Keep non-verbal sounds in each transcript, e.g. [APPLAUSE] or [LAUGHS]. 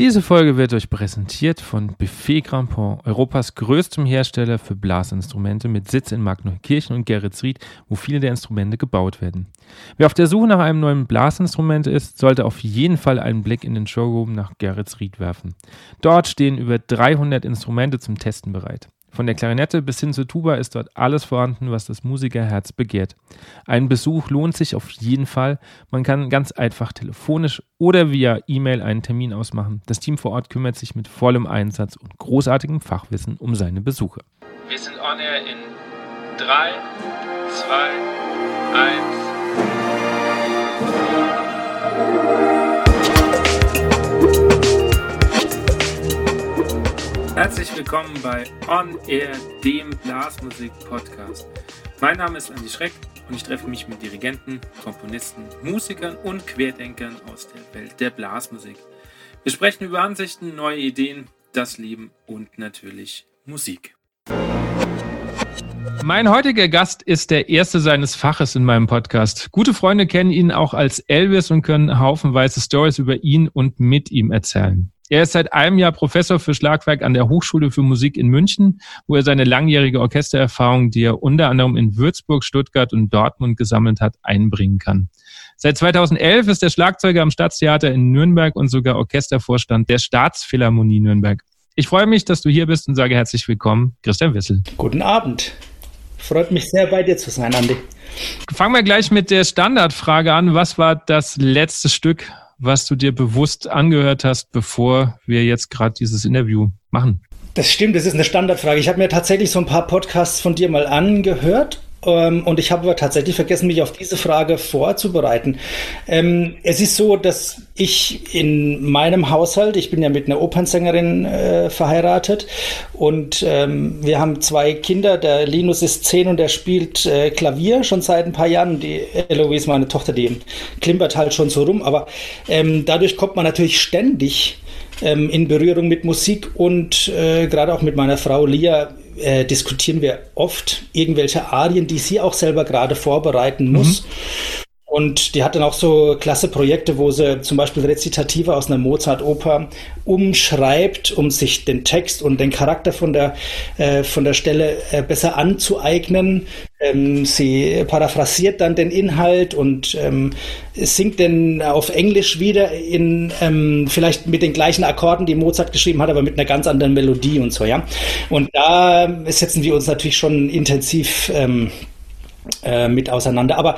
Diese Folge wird euch präsentiert von Buffet Grandpont, Europas größtem Hersteller für Blasinstrumente mit Sitz in Magneukirchen und Geretsried, wo viele der Instrumente gebaut werden. Wer auf der Suche nach einem neuen Blasinstrument ist, sollte auf jeden Fall einen Blick in den Showroom nach Geretsried werfen. Dort stehen über 300 Instrumente zum Testen bereit. Von der Klarinette bis hin zur Tuba ist dort alles vorhanden, was das Musikerherz begehrt. Ein Besuch lohnt sich auf jeden Fall. Man kann ganz einfach telefonisch oder via E-Mail einen Termin ausmachen. Das Team vor Ort kümmert sich mit vollem Einsatz und großartigem Fachwissen um seine Besuche. Wir sind on air in 3, 2, 1. Herzlich willkommen bei On Air, dem Blasmusik-Podcast. Mein Name ist Andi Schreck und ich treffe mich mit Dirigenten, Komponisten, Musikern und Querdenkern aus der Welt der Blasmusik. Wir sprechen über Ansichten, neue Ideen, das Leben und natürlich Musik. Mein heutiger Gast ist der erste seines Faches in meinem Podcast. Gute Freunde kennen ihn auch als Elvis und können haufenweise Stories über ihn und mit ihm erzählen. Er ist seit einem Jahr Professor für Schlagwerk an der Hochschule für Musik in München, wo er seine langjährige Orchestererfahrung, die er unter anderem in Würzburg, Stuttgart und Dortmund gesammelt hat, einbringen kann. Seit 2011 ist er Schlagzeuger am Staatstheater in Nürnberg und sogar Orchestervorstand der Staatsphilharmonie Nürnberg. Ich freue mich, dass du hier bist und sage herzlich willkommen, Christian Wissel. Guten Abend. Freut mich sehr, bei dir zu sein, Andi. Fangen wir gleich mit der Standardfrage an. Was war das letzte Stück, was du dir bewusst angehört hast, bevor wir jetzt gerade dieses Interview machen? Das stimmt, das ist eine Standardfrage. Ich habe mir tatsächlich so ein paar Podcasts von dir mal angehört und ich habe aber tatsächlich vergessen, mich auf diese Frage vorzubereiten. Ähm, es ist so, dass ich in meinem Haushalt, ich bin ja mit einer Opernsängerin äh, verheiratet und ähm, wir haben zwei Kinder. Der Linus ist zehn und der spielt äh, Klavier schon seit ein paar Jahren. Die Eloise, meine Tochter, die klimpert halt schon so rum. Aber ähm, dadurch kommt man natürlich ständig ähm, in Berührung mit Musik und äh, gerade auch mit meiner Frau Lia äh, diskutieren wir oft irgendwelche Arien, die sie auch selber gerade vorbereiten muss. Mhm. Und die hat dann auch so klasse Projekte, wo sie zum Beispiel Rezitative aus einer Mozart-Oper umschreibt, um sich den Text und den Charakter von der, äh, von der Stelle äh, besser anzueignen. Ähm, sie paraphrasiert dann den Inhalt und ähm, singt den auf Englisch wieder in ähm, vielleicht mit den gleichen Akkorden, die Mozart geschrieben hat, aber mit einer ganz anderen Melodie und so, ja. Und da setzen wir uns natürlich schon intensiv ähm, äh, mit auseinander. Aber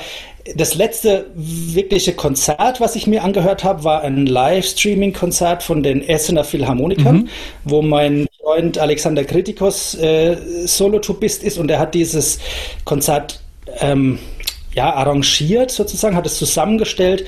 das letzte wirkliche Konzert, was ich mir angehört habe, war ein Livestreaming-Konzert von den Essener Philharmonikern, mhm. wo mein Freund Alexander Kritikos äh, Solotubist ist und er hat dieses Konzert ähm, ja, arrangiert sozusagen, hat es zusammengestellt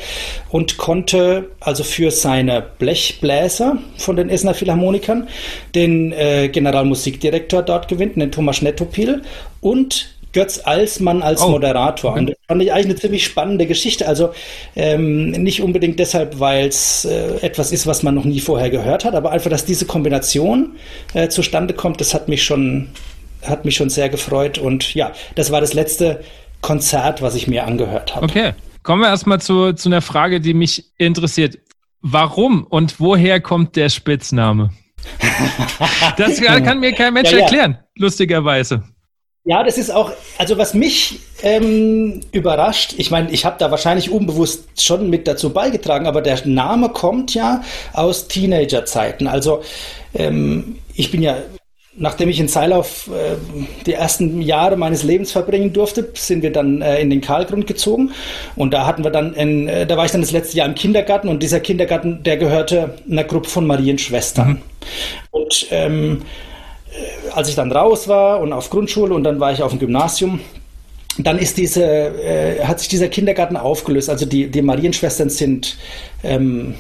und konnte also für seine Blechbläser von den Essener Philharmonikern den äh, Generalmusikdirektor dort gewinnen, den Thomas Nettopil und Götz Alsmann als oh. Moderator. Und das fand ich eigentlich eine ziemlich spannende Geschichte. Also ähm, nicht unbedingt deshalb, weil es äh, etwas ist, was man noch nie vorher gehört hat, aber einfach, dass diese Kombination äh, zustande kommt, das hat mich schon, hat mich schon sehr gefreut. Und ja, das war das letzte Konzert, was ich mir angehört habe. Okay. Kommen wir erstmal zu, zu einer Frage, die mich interessiert. Warum und woher kommt der Spitzname? [LAUGHS] Das kann mir kein Mensch ja, ja. erklären, lustigerweise. Ja, das ist auch, also was mich ähm, überrascht, ich meine, ich habe da wahrscheinlich unbewusst schon mit dazu beigetragen, aber der Name kommt ja aus Teenagerzeiten. Also ähm, ich bin ja, nachdem ich in Seilauf äh, die ersten Jahre meines Lebens verbringen durfte, sind wir dann äh, in den Karlgrund gezogen und da hatten wir dann, in, äh, da war ich dann das letzte Jahr im Kindergarten und dieser Kindergarten, der gehörte einer Gruppe von Marienschwestern. Mhm. Und ähm, äh, als ich dann raus war und auf Grundschule und dann war ich auf dem Gymnasium, dann ist diese, äh, hat sich dieser Kindergarten aufgelöst. Also die, die Marienschwestern sind ähm,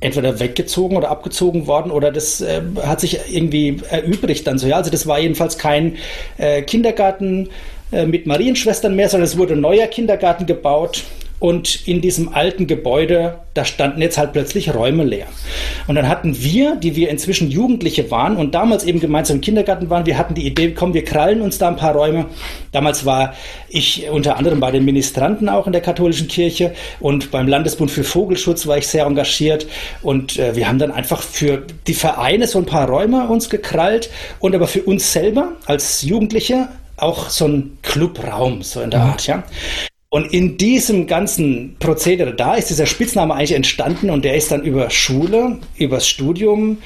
entweder weggezogen oder abgezogen worden oder das äh, hat sich irgendwie erübrigt dann so. Ja, also das war jedenfalls kein äh, Kindergarten äh, mit Marienschwestern mehr, sondern es wurde ein neuer Kindergarten gebaut und in diesem alten Gebäude, da standen jetzt halt plötzlich Räume leer. Und dann hatten wir, die wir inzwischen Jugendliche waren und damals eben gemeinsam im Kindergarten waren, wir hatten die Idee, komm, wir krallen uns da ein paar Räume. Damals war ich unter anderem bei den Ministranten auch in der katholischen Kirche und beim Landesbund für Vogelschutz war ich sehr engagiert und äh, wir haben dann einfach für die Vereine so ein paar Räume uns gekrallt und aber für uns selber als Jugendliche auch so ein Clubraum, so in der Art, ja. Und in diesem ganzen Prozedere, da ist dieser Spitzname eigentlich entstanden und der ist dann über Schule, übers Studium,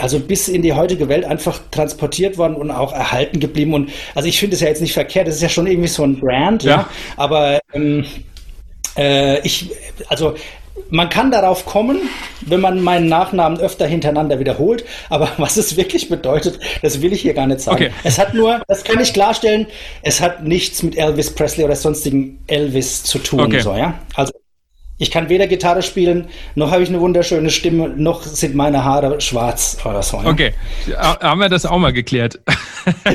also bis in die heutige Welt einfach transportiert worden und auch erhalten geblieben. Und also ich finde es ja jetzt nicht verkehrt, das ist ja schon irgendwie so ein Brand, ja. ja aber ähm, äh, ich, also man kann darauf kommen, wenn man meinen Nachnamen öfter hintereinander wiederholt, aber [LAUGHS] was es wirklich bedeutet, das will ich hier gar nicht sagen. Okay. Es hat nur, das kann ich klarstellen, es hat nichts mit Elvis Presley oder sonstigen Elvis zu tun. Okay. So, ja? Also ich kann weder Gitarre spielen, noch habe ich eine wunderschöne Stimme, noch sind meine Haare schwarz oder so. Ja? Okay, haben wir das auch mal geklärt.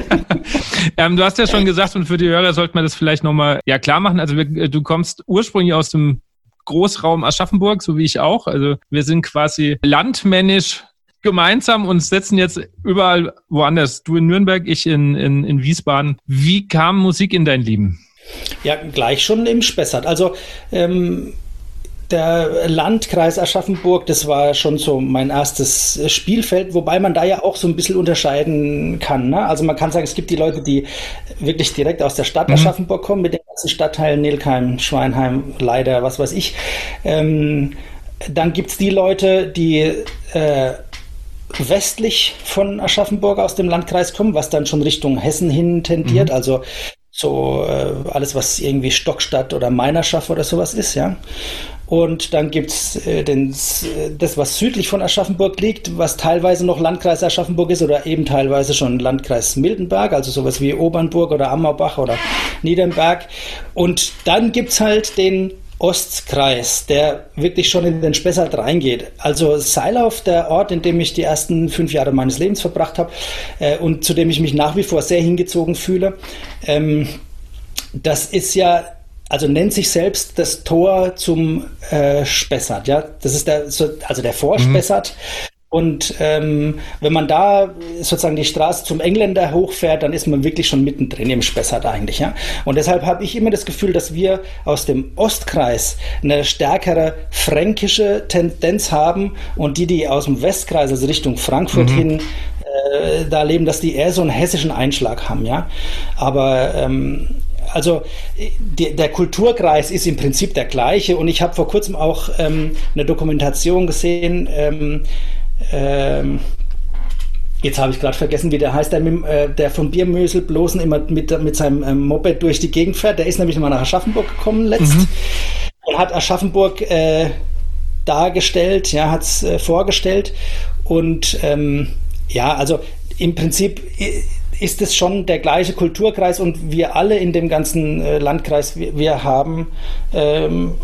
[LAUGHS] ähm, du hast ja schon gesagt, und für die Hörer sollte man das vielleicht nochmal ja, klar machen. Also wir, du kommst ursprünglich aus dem Großraum Aschaffenburg, so wie ich auch. Also wir sind quasi landmännisch gemeinsam und setzen jetzt überall woanders. Du in Nürnberg, ich in, in, in Wiesbaden. Wie kam Musik in dein Leben? Ja, gleich schon im Spessart. Also ähm, der Landkreis Aschaffenburg, das war schon so mein erstes Spielfeld, wobei man da ja auch so ein bisschen unterscheiden kann. Ne? Also man kann sagen, es gibt die Leute, die wirklich direkt aus der Stadt mhm. Aschaffenburg kommen, mit den ganzen Stadtteilen Nilkheim, Schweinheim, Leider, was weiß ich. Ähm, dann gibt es die Leute, die äh, westlich von Aschaffenburg aus dem Landkreis kommen, was dann schon Richtung Hessen hin tendiert, mhm. also so äh, alles, was irgendwie Stockstadt oder Meinerschaft oder sowas ist, ja. Und dann gibt es äh, das, was südlich von Aschaffenburg liegt, was teilweise noch Landkreis Aschaffenburg ist oder eben teilweise schon Landkreis Mildenberg, also sowas wie Obernburg oder Ammerbach oder Niedernberg. Und dann gibt es halt den Ostkreis, der wirklich schon in den Spessart reingeht. Also Seilauf, der Ort, in dem ich die ersten fünf Jahre meines Lebens verbracht habe äh, und zu dem ich mich nach wie vor sehr hingezogen fühle, ähm, das ist ja also nennt sich selbst das Tor zum äh, Spessart. Ja, das ist der, also der Vorspessart. Mhm. Und ähm, wenn man da sozusagen die Straße zum Engländer hochfährt, dann ist man wirklich schon mittendrin im Spessart eigentlich. Ja? Und deshalb habe ich immer das Gefühl, dass wir aus dem Ostkreis eine stärkere fränkische Tendenz haben und die, die aus dem Westkreis, also Richtung Frankfurt mhm. hin, äh, da leben, dass die eher so einen hessischen Einschlag haben. Ja? Aber ähm, also die, der Kulturkreis ist im Prinzip der gleiche und ich habe vor kurzem auch ähm, eine Dokumentation gesehen. Ähm, ähm, Jetzt habe ich gerade vergessen, wie der heißt, der, mit, äh, der von Biermösel bloßen immer mit, mit seinem ähm, Moped durch die Gegend fährt. Der ist nämlich mal nach Aschaffenburg gekommen letzt mhm. und hat Aschaffenburg äh, dargestellt, ja, hat es äh, vorgestellt. Und ähm, ja, also im Prinzip ist es schon der gleiche Kulturkreis und wir alle in dem ganzen äh, Landkreis, wir, wir haben ähm,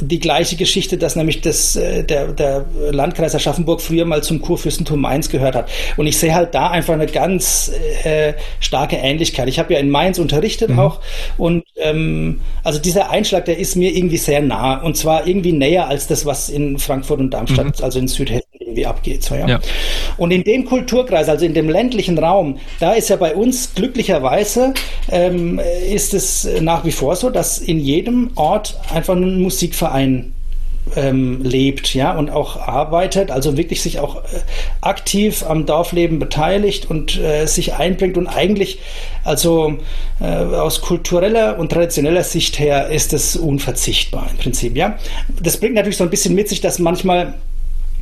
die gleiche Geschichte, dass nämlich das, äh, der, der Landkreis Aschaffenburg früher mal zum Kurfürstentum Mainz gehört hat. Und ich sehe halt da einfach eine ganz äh, starke Ähnlichkeit. Ich habe ja in Mainz unterrichtet mhm. auch und ähm, also dieser Einschlag, der ist mir irgendwie sehr nah und zwar irgendwie näher als das, was in Frankfurt und Darmstadt, mhm. also in Südhessen irgendwie abgeht. So, ja? ja? Und in dem Kulturkreis, also in dem ländlichen Raum, da ist ja bei uns glücklicherweise ähm, ist es nach wie vor so, dass in jedem Ort einfach ein Musikverein ähm, lebt, ja, und auch arbeitet, also wirklich sich auch äh, aktiv am Dorfleben beteiligt und äh, sich einbringt und eigentlich, also äh, aus kultureller und traditioneller Sicht her ist es unverzichtbar im Prinzip, ja. Das bringt natürlich so ein bisschen mit sich, dass manchmal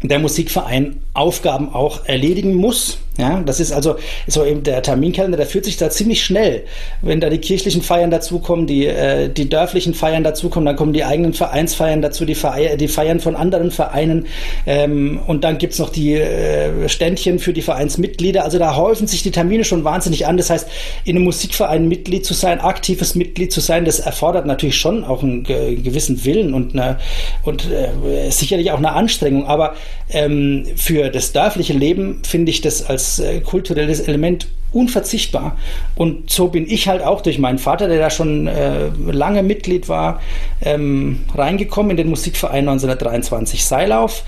der Musikverein Aufgaben auch erledigen muss. Ja, das ist also so eben der Terminkalender, der führt sich da ziemlich schnell. Wenn da die kirchlichen Feiern dazukommen, die, äh, die dörflichen Feiern dazukommen, dann kommen die eigenen Vereinsfeiern dazu, die, Feier, die Feiern von anderen Vereinen ähm, und dann gibt's noch die äh, Ständchen für die Vereinsmitglieder. Also da häufen sich die Termine schon wahnsinnig an. Das heißt, in einem Musikverein Mitglied zu sein, aktives Mitglied zu sein, das erfordert natürlich schon auch einen gewissen Willen und, eine, und äh, sicherlich auch eine Anstrengung. Aber ähm, für das dörfliche Leben finde ich das als äh, kulturelles Element unverzichtbar. Und so bin ich halt auch durch meinen Vater, der da schon äh, lange Mitglied war, ähm, reingekommen in den Musikverein 1923 Seilauf.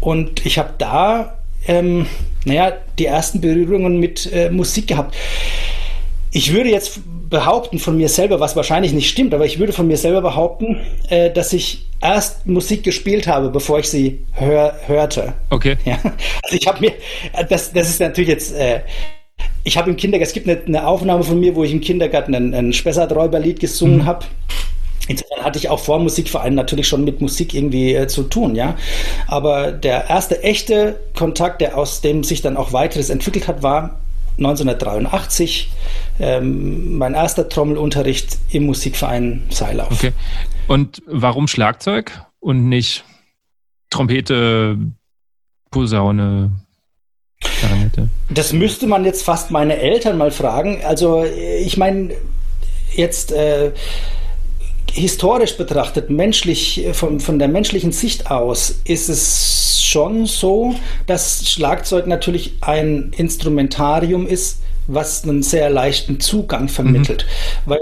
Und ich habe da, ähm, naja, die ersten Berührungen mit äh, Musik gehabt. Ich würde jetzt behaupten von mir selber, was wahrscheinlich nicht stimmt, aber ich würde von mir selber behaupten, äh, dass ich erst Musik gespielt habe, bevor ich sie hör, hörte. Okay. Ja? Also ich habe mir, das, das ist natürlich jetzt, äh, ich habe im Kindergarten, es gibt eine, eine, Aufnahme von mir, wo ich im Kindergarten ein, ein Spessarträuberlied gesungen mhm. habe. Insofern hatte ich auch vor Musikvereinen natürlich schon mit Musik irgendwie äh, zu tun, ja. Aber der erste echte Kontakt, der aus dem sich dann auch weiteres entwickelt hat, war 1983 ähm, mein erster Trommelunterricht im Musikverein Seilauf. Okay. Und warum Schlagzeug und nicht Trompete, Posaune, Klarinette? Das müsste man jetzt fast meine Eltern mal fragen. Also ich meine, jetzt äh, historisch betrachtet, menschlich, von, von der menschlichen Sicht aus, ist es schon so, dass Schlagzeug natürlich ein Instrumentarium ist, was einen sehr leichten Zugang vermittelt. Mhm. Weil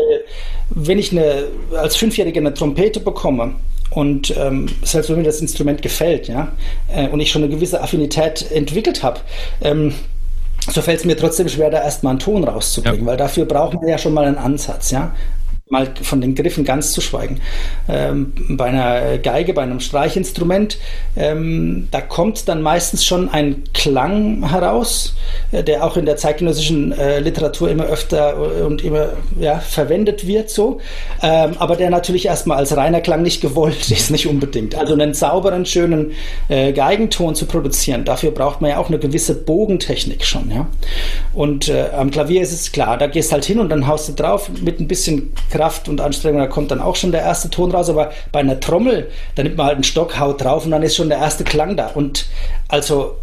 wenn ich eine, als Fünfjähriger eine Trompete bekomme, und ähm, selbst wenn mir das Instrument gefällt, ja, äh, und ich schon eine gewisse Affinität entwickelt habe, ähm, so fällt es mir trotzdem schwer, da erstmal einen Ton rauszubringen, ja. weil dafür braucht man ja schon mal einen Ansatz, ja mal von den Griffen ganz zu schweigen. Ähm, bei einer Geige, bei einem Streichinstrument, ähm, da kommt dann meistens schon ein Klang heraus, äh, der auch in der zeitgenössischen äh, Literatur immer öfter und immer ja, verwendet wird, so. Ähm, aber der natürlich erstmal als reiner Klang nicht gewollt ist, nicht unbedingt. Also einen sauberen, schönen äh, Geigenton zu produzieren, dafür braucht man ja auch eine gewisse Bogentechnik schon, ja. Und äh, am Klavier ist es klar, da gehst halt hin und dann haust du drauf mit ein bisschen Kraft Kraft und Anstrengung, da kommt dann auch schon der erste Ton raus. Aber bei einer Trommel, da nimmt man halt einen Stock, haut drauf und dann ist schon der erste Klang da. Und also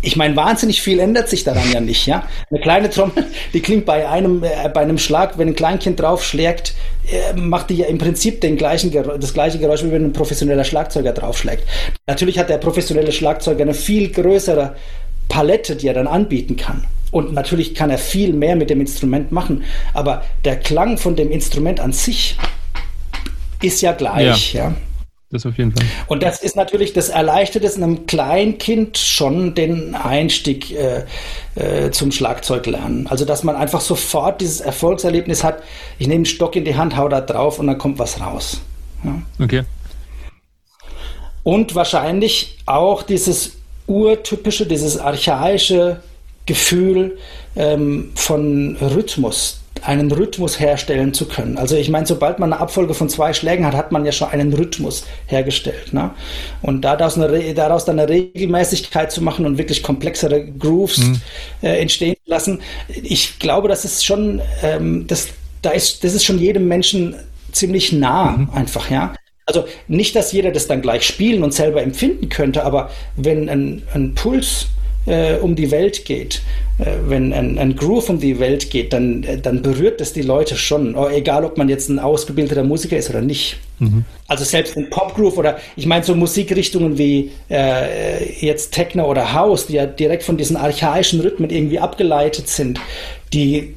ich meine, wahnsinnig viel ändert sich daran ja nicht, ja. Eine kleine Trommel, [LAUGHS] die klingt bei einem, äh, bei einem Schlag, wenn ein Kleinkind draufschlägt, äh, macht die ja im Prinzip den gleichen, das gleiche Geräusch, wie wenn ein professioneller Schlagzeuger draufschlägt. Natürlich hat der professionelle Schlagzeuger eine viel größere Palette, die er dann anbieten kann. Und natürlich kann er viel mehr mit dem Instrument machen, aber der Klang von dem Instrument an sich ist ja gleich. Ja. ja. Das auf jeden Fall. Und das ist natürlich, das erleichtert es einem Kleinkind schon den Einstieg äh, äh, zum Schlagzeuglernen. Also, dass man einfach sofort dieses Erfolgserlebnis hat, ich nehme einen Stock in die Hand, hau da drauf und dann kommt was raus. Ja. Okay. Und wahrscheinlich auch dieses urtypische, dieses archaische Gefühl ähm, von Rhythmus, einen Rhythmus herstellen zu können. Also ich meine, sobald man eine Abfolge von zwei Schlägen hat, hat man ja schon einen Rhythmus hergestellt. Ne? Und daraus, eine, daraus dann eine Regelmäßigkeit zu machen und wirklich komplexere Grooves mhm. äh, entstehen lassen, ich glaube, das ist schon, ähm, das, da ist, das ist schon jedem Menschen ziemlich nah mhm. einfach, ja. Also nicht, dass jeder das dann gleich spielen und selber empfinden könnte, aber wenn ein, ein Puls äh, um die Welt geht, äh, wenn ein, ein, Groove um die Welt geht, dann, äh, dann berührt das die Leute schon, oh, egal ob man jetzt ein ausgebildeter Musiker ist oder nicht. Mhm. Also selbst ein Popgroove oder ich meine so Musikrichtungen wie äh, jetzt Techno oder House, die ja direkt von diesen archaischen Rhythmen irgendwie abgeleitet sind, die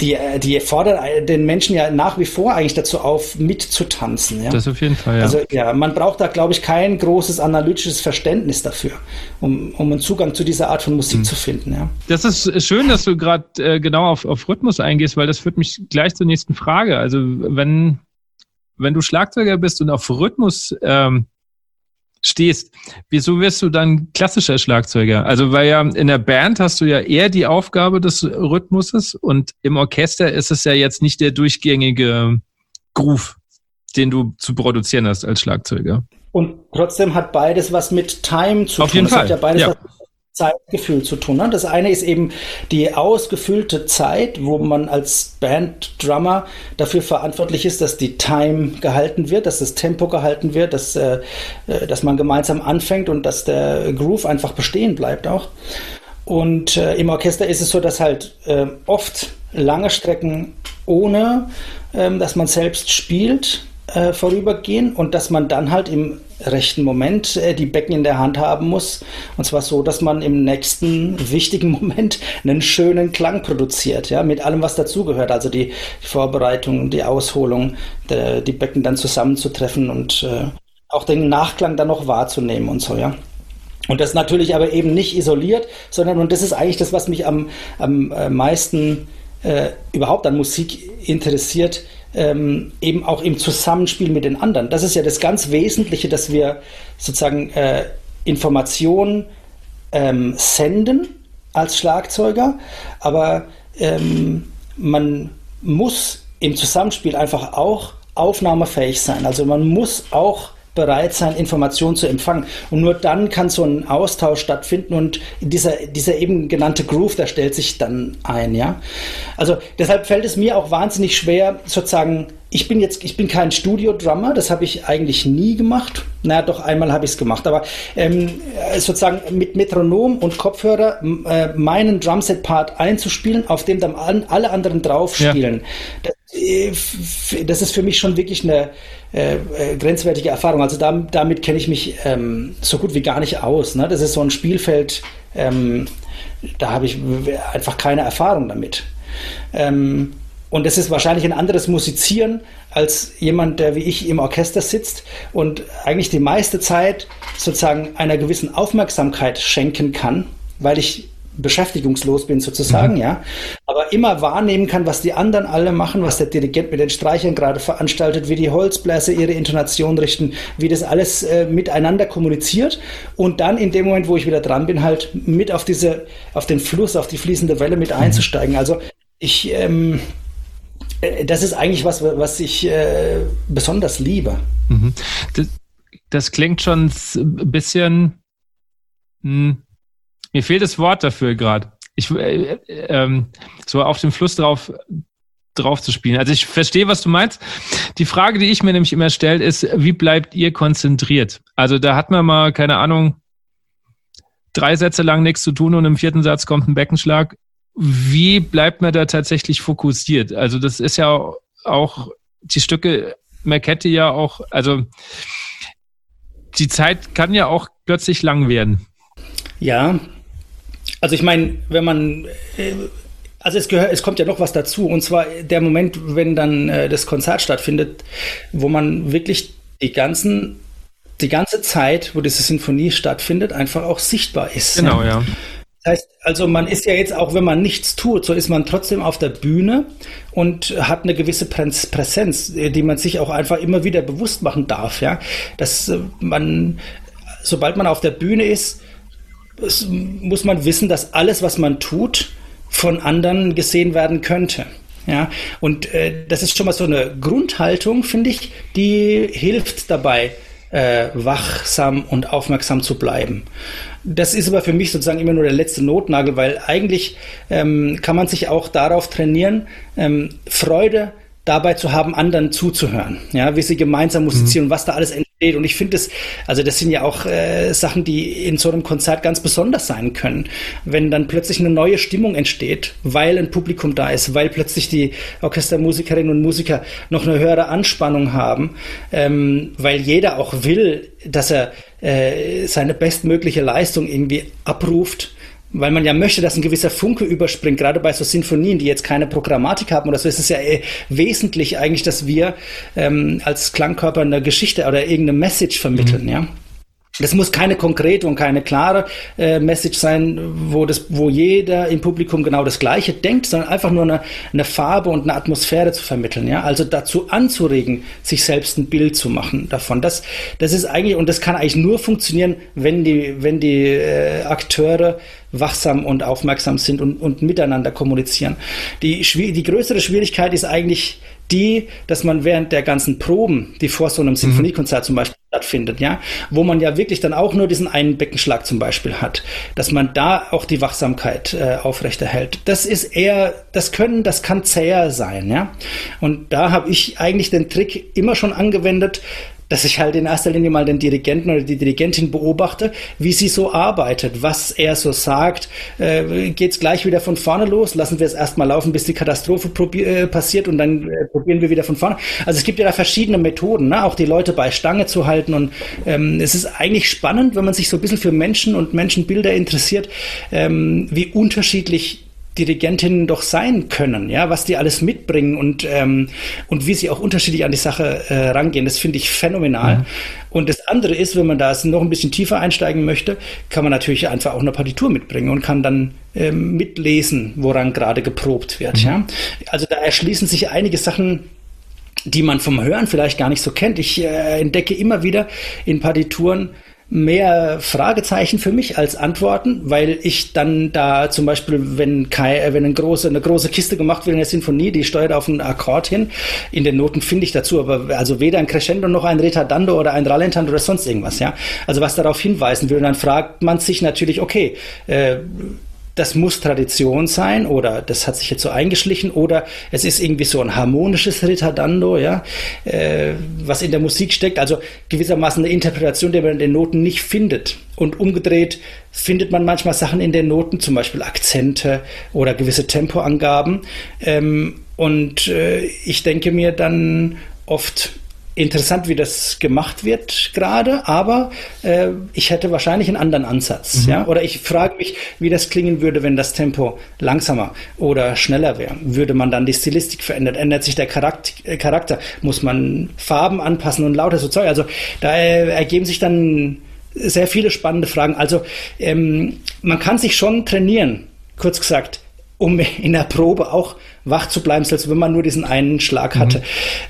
die, die fordern den Menschen ja nach wie vor eigentlich dazu auf, mitzutanzen. Ja? Das auf jeden Fall, ja. Also ja, man braucht da, glaube ich, kein großes analytisches Verständnis dafür, um, um einen Zugang zu dieser Art von Musik mhm. zu finden. Ja. Das ist schön, dass du gerade äh, genau auf, auf Rhythmus eingehst, weil das führt mich gleich zur nächsten Frage. Also wenn, wenn du Schlagzeuger bist und auf Rhythmus ähm, stehst, wieso wirst du dann klassischer Schlagzeuger? Also, weil ja in der Band hast du ja eher die Aufgabe des Rhythmuses und im Orchester ist es ja jetzt nicht der durchgängige Groove, den du zu produzieren hast als Schlagzeuger. Und trotzdem hat beides was mit Time zu Auf tun. Auf jeden das Fall. Hat ja beides ja. was Zeitgefühl zu tun. Ne? Das eine ist eben die ausgefüllte Zeit, wo man als Band-Drummer dafür verantwortlich ist, dass die Time gehalten wird, dass das Tempo gehalten wird, dass, äh, äh, dass man gemeinsam anfängt und dass der Groove einfach bestehen bleibt auch. Und äh, im Orchester ist es so, dass halt äh, oft lange Strecken ohne, ähm, dass man selbst spielt, äh, vorübergehen und dass man dann halt im rechten Moment äh, die Becken in der Hand haben muss. Und zwar so, dass man im nächsten wichtigen [LAUGHS] Moment einen schönen Klang produziert, ja, mit allem, was dazugehört. Also die, Vorbereitung, die Ausholung, die Becken dann zusammenzutreffen und äh, auch den Nachklang dann noch wahrzunehmen und so, ja. Und das natürlich aber eben nicht isoliert, sondern, und das ist eigentlich das, was mich am, am äh, meisten äh, überhaupt an Musik interessiert, ähm, eben auch im Zusammenspiel mit den anderen. Das ist ja das ganz Wesentliche, dass wir sozusagen äh, Informationen ähm, senden als Schlagzeuger, aber ähm, man muss im Zusammenspiel einfach auch aufnahmefähig sein. Also man muss auch bereit sein, Informationen zu empfangen. Und nur dann kann so ein Austausch stattfinden und dieser, dieser eben genannte Groove, der stellt sich dann ein, ja. Also deshalb fällt es mir auch wahnsinnig schwer, sozusagen, ich bin jetzt, ich bin kein Studio-Drummer, das habe ich eigentlich nie gemacht. Naja, doch einmal habe ich es gemacht, aber ähm, sozusagen mit Metronom und Kopfhörer äh, meinen Drumset-Part einzuspielen, auf dem dann alle anderen drauf spielen. Ja. Äh, das ist für mich schon wirklich eine äh, äh, grenzwertige Erfahrung. Also da, damit kenne ich mich ähm, so gut wie gar nicht aus. Ne? Das ist so ein Spielfeld, ähm, da habe ich einfach keine Erfahrung damit. Ähm, und es ist wahrscheinlich ein anderes Musizieren als jemand, der wie ich im Orchester sitzt und eigentlich die meiste Zeit sozusagen einer gewissen Aufmerksamkeit schenken kann, weil ich beschäftigungslos bin sozusagen, mhm. ja, aber immer wahrnehmen kann, was die anderen alle machen, was der Dirigent mit den Streichern gerade veranstaltet, wie die Holzbläser ihre Intonation richten, wie das alles äh, miteinander kommuniziert und dann in dem Moment, wo ich wieder dran bin, halt mit auf diese, auf den Fluss, auf die fließende Welle mit mhm. einzusteigen. Also ich, ähm, äh, das ist eigentlich was, was ich äh, besonders liebe. Mhm. Das, das, klingt schon ein bisschen mh hm, mir fehlt das Wort dafür gerade. Ich äh, äh, ähm, so auf dem Fluss drauf drauf zu spielen. Also ich verstehe, was du meinst. Die Frage, die ich mir nämlich immer stelle, ist, wie bleibt ihr konzentriert? Also da hat man mal, keine Ahnung, drei Sätze lang nichts zu tun und im vierten Satz kommt ein Beckenschlag. Wie bleibt man da tatsächlich fokussiert? Also das ist ja auch die Stücke, man kennt ja auch, also die Zeit kann ja auch plötzlich lang werden. Ja, also ich meine, wenn man äh, also es gehört, es kommt ja noch was dazu, und zwar der Moment, wenn dann äh, das Konzert stattfindet, wo man wirklich die ganzen, die ganze Zeit, wo diese Sinfonie stattfindet, einfach auch sichtbar ist. Genau, ja. Das heißt, also man ist ja jetzt auch, wenn man nichts tut, so ist man trotzdem auf der Bühne und hat eine gewisse Präsenz, die man sich auch einfach immer wieder bewusst machen darf, ja. Dass äh, man, sobald man auf der Bühne ist, muss man wissen, dass alles, was man tut, von anderen gesehen werden könnte. Ja, und äh, das ist schon mal so eine Grundhaltung, finde ich, die hilft dabei, äh, wachsam und aufmerksam zu bleiben. Das ist aber für mich sozusagen immer nur der letzte Notnagel, weil eigentlich ähm, kann man sich auch darauf trainieren, ähm, Freude dabei zu haben, anderen zuzuhören, ja, wie sie gemeinsam musizieren, mhm. was da alles entsteht. Und ich finde das, also das sind ja auch äh, Sachen, die in so einem Konzert ganz besonders sein können, wenn dann plötzlich eine neue Stimmung entsteht, weil ein Publikum da ist, weil plötzlich die Orchestermusikerinnen und Musiker noch eine höhere Anspannung haben, ähm, weil jeder auch will, dass er äh, seine bestmögliche Leistung irgendwie abruft weil man ja möchte, dass ein gewisser Funke überspringt, gerade bei so Sinfonien, die jetzt keine Programmatik haben oder so, ist es ja äh, wesentlich eigentlich, dass wir ähm, als Klangkörper eine Geschichte oder irgendeine Message vermitteln, mhm. ja. Das muss keine konkrete und keine klare äh, Message sein, wo, das, wo jeder im Publikum genau das Gleiche denkt, sondern einfach nur eine, eine Farbe und eine Atmosphäre zu vermitteln. Ja? Also dazu anzuregen, sich selbst ein Bild zu machen davon. Das, das ist eigentlich, und das kann eigentlich nur funktionieren, wenn die, wenn die äh, Akteure wachsam und aufmerksam sind und, und miteinander kommunizieren. Die, die größere Schwierigkeit ist eigentlich die, dass man während der ganzen Proben, die vor so einem mhm. Sinfoniekonzert zum Beispiel stattfindet, ja, wo man ja wirklich dann auch nur diesen einen Beckenschlag zum Beispiel hat, dass man da auch die Wachsamkeit äh, aufrechterhält. Das ist eher, das können, das kann zäher sein, ja. Und da habe ich eigentlich den Trick immer schon angewendet, dass ich halt in erster Linie mal den Dirigenten oder die Dirigentin beobachte, wie sie so arbeitet, was er so sagt. Äh, geht's gleich wieder von vorne los? Lassen wir es erstmal laufen, bis die Katastrophe äh, passiert und dann äh, probieren wir wieder von vorne. Also es gibt ja da verschiedene Methoden, ne? auch die Leute bei Stange zu halten und ähm, es ist eigentlich spannend, wenn man sich so ein bisschen für Menschen und Menschenbilder interessiert, ähm, wie unterschiedlich Dirigentinnen doch sein können, ja, was die alles mitbringen und, ähm, und wie sie auch unterschiedlich an die Sache äh, rangehen. Das finde ich phänomenal. Mhm. Und das andere ist, wenn man da noch ein bisschen tiefer einsteigen möchte, kann man natürlich einfach auch eine Partitur mitbringen und kann dann ähm, mitlesen, woran gerade geprobt wird. Mhm. Ja? Also da erschließen sich einige Sachen, die man vom Hören vielleicht gar nicht so kennt. Ich äh, entdecke immer wieder in Partituren mehr Fragezeichen für mich als Antworten, weil ich dann da zum Beispiel, wenn, Kai, äh, wenn eine, große, eine große Kiste gemacht wird in der Sinfonie, die steuert auf einen Akkord hin, in den Noten finde ich dazu, aber also weder ein Crescendo noch ein Retardando oder ein Rallentando oder sonst irgendwas, ja. Also was darauf hinweisen würde, dann fragt man sich natürlich, okay, äh, das muss Tradition sein oder das hat sich jetzt so eingeschlichen oder es ist irgendwie so ein harmonisches Ritardando, ja, äh, was in der Musik steckt, also gewissermaßen eine Interpretation, die man in den Noten nicht findet. Und umgedreht findet man manchmal Sachen in den Noten, zum Beispiel Akzente oder gewisse Tempoangaben. Ähm, und äh, ich denke mir dann oft, interessant, wie das gemacht wird gerade, aber äh, ich hätte wahrscheinlich einen anderen Ansatz. Mhm. Ja? Oder ich frage mich, wie das klingen würde, wenn das Tempo langsamer oder schneller wäre. Würde man dann die Stilistik verändern? Ändert sich der Charakter? Äh, Charakter? Muss man Farben anpassen und lauter so Zeug? Also da äh, ergeben sich dann sehr viele spannende Fragen. Also ähm, man kann sich schon trainieren, kurz gesagt, um in der Probe auch wach zu bleiben, selbst wenn man nur diesen einen Schlag hatte. Mhm.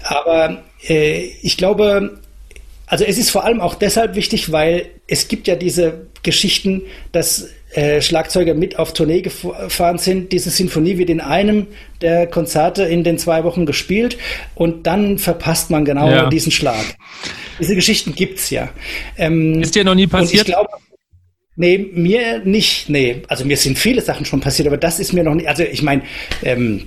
Aber äh, ich glaube, also es ist vor allem auch deshalb wichtig, weil es gibt ja diese Geschichten, dass äh, Schlagzeuger mit auf Tournee gefahren sind. Diese Sinfonie wird in einem der Konzerte in den zwei Wochen gespielt und dann verpasst man genau ja. diesen Schlag. Diese Geschichten gibt's ja. Ähm, ist dir noch nie passiert? ich glaube, nee, mir nicht. Nee, also mir sind viele Sachen schon passiert, aber das ist mir noch nicht. Also ich meine, ähm,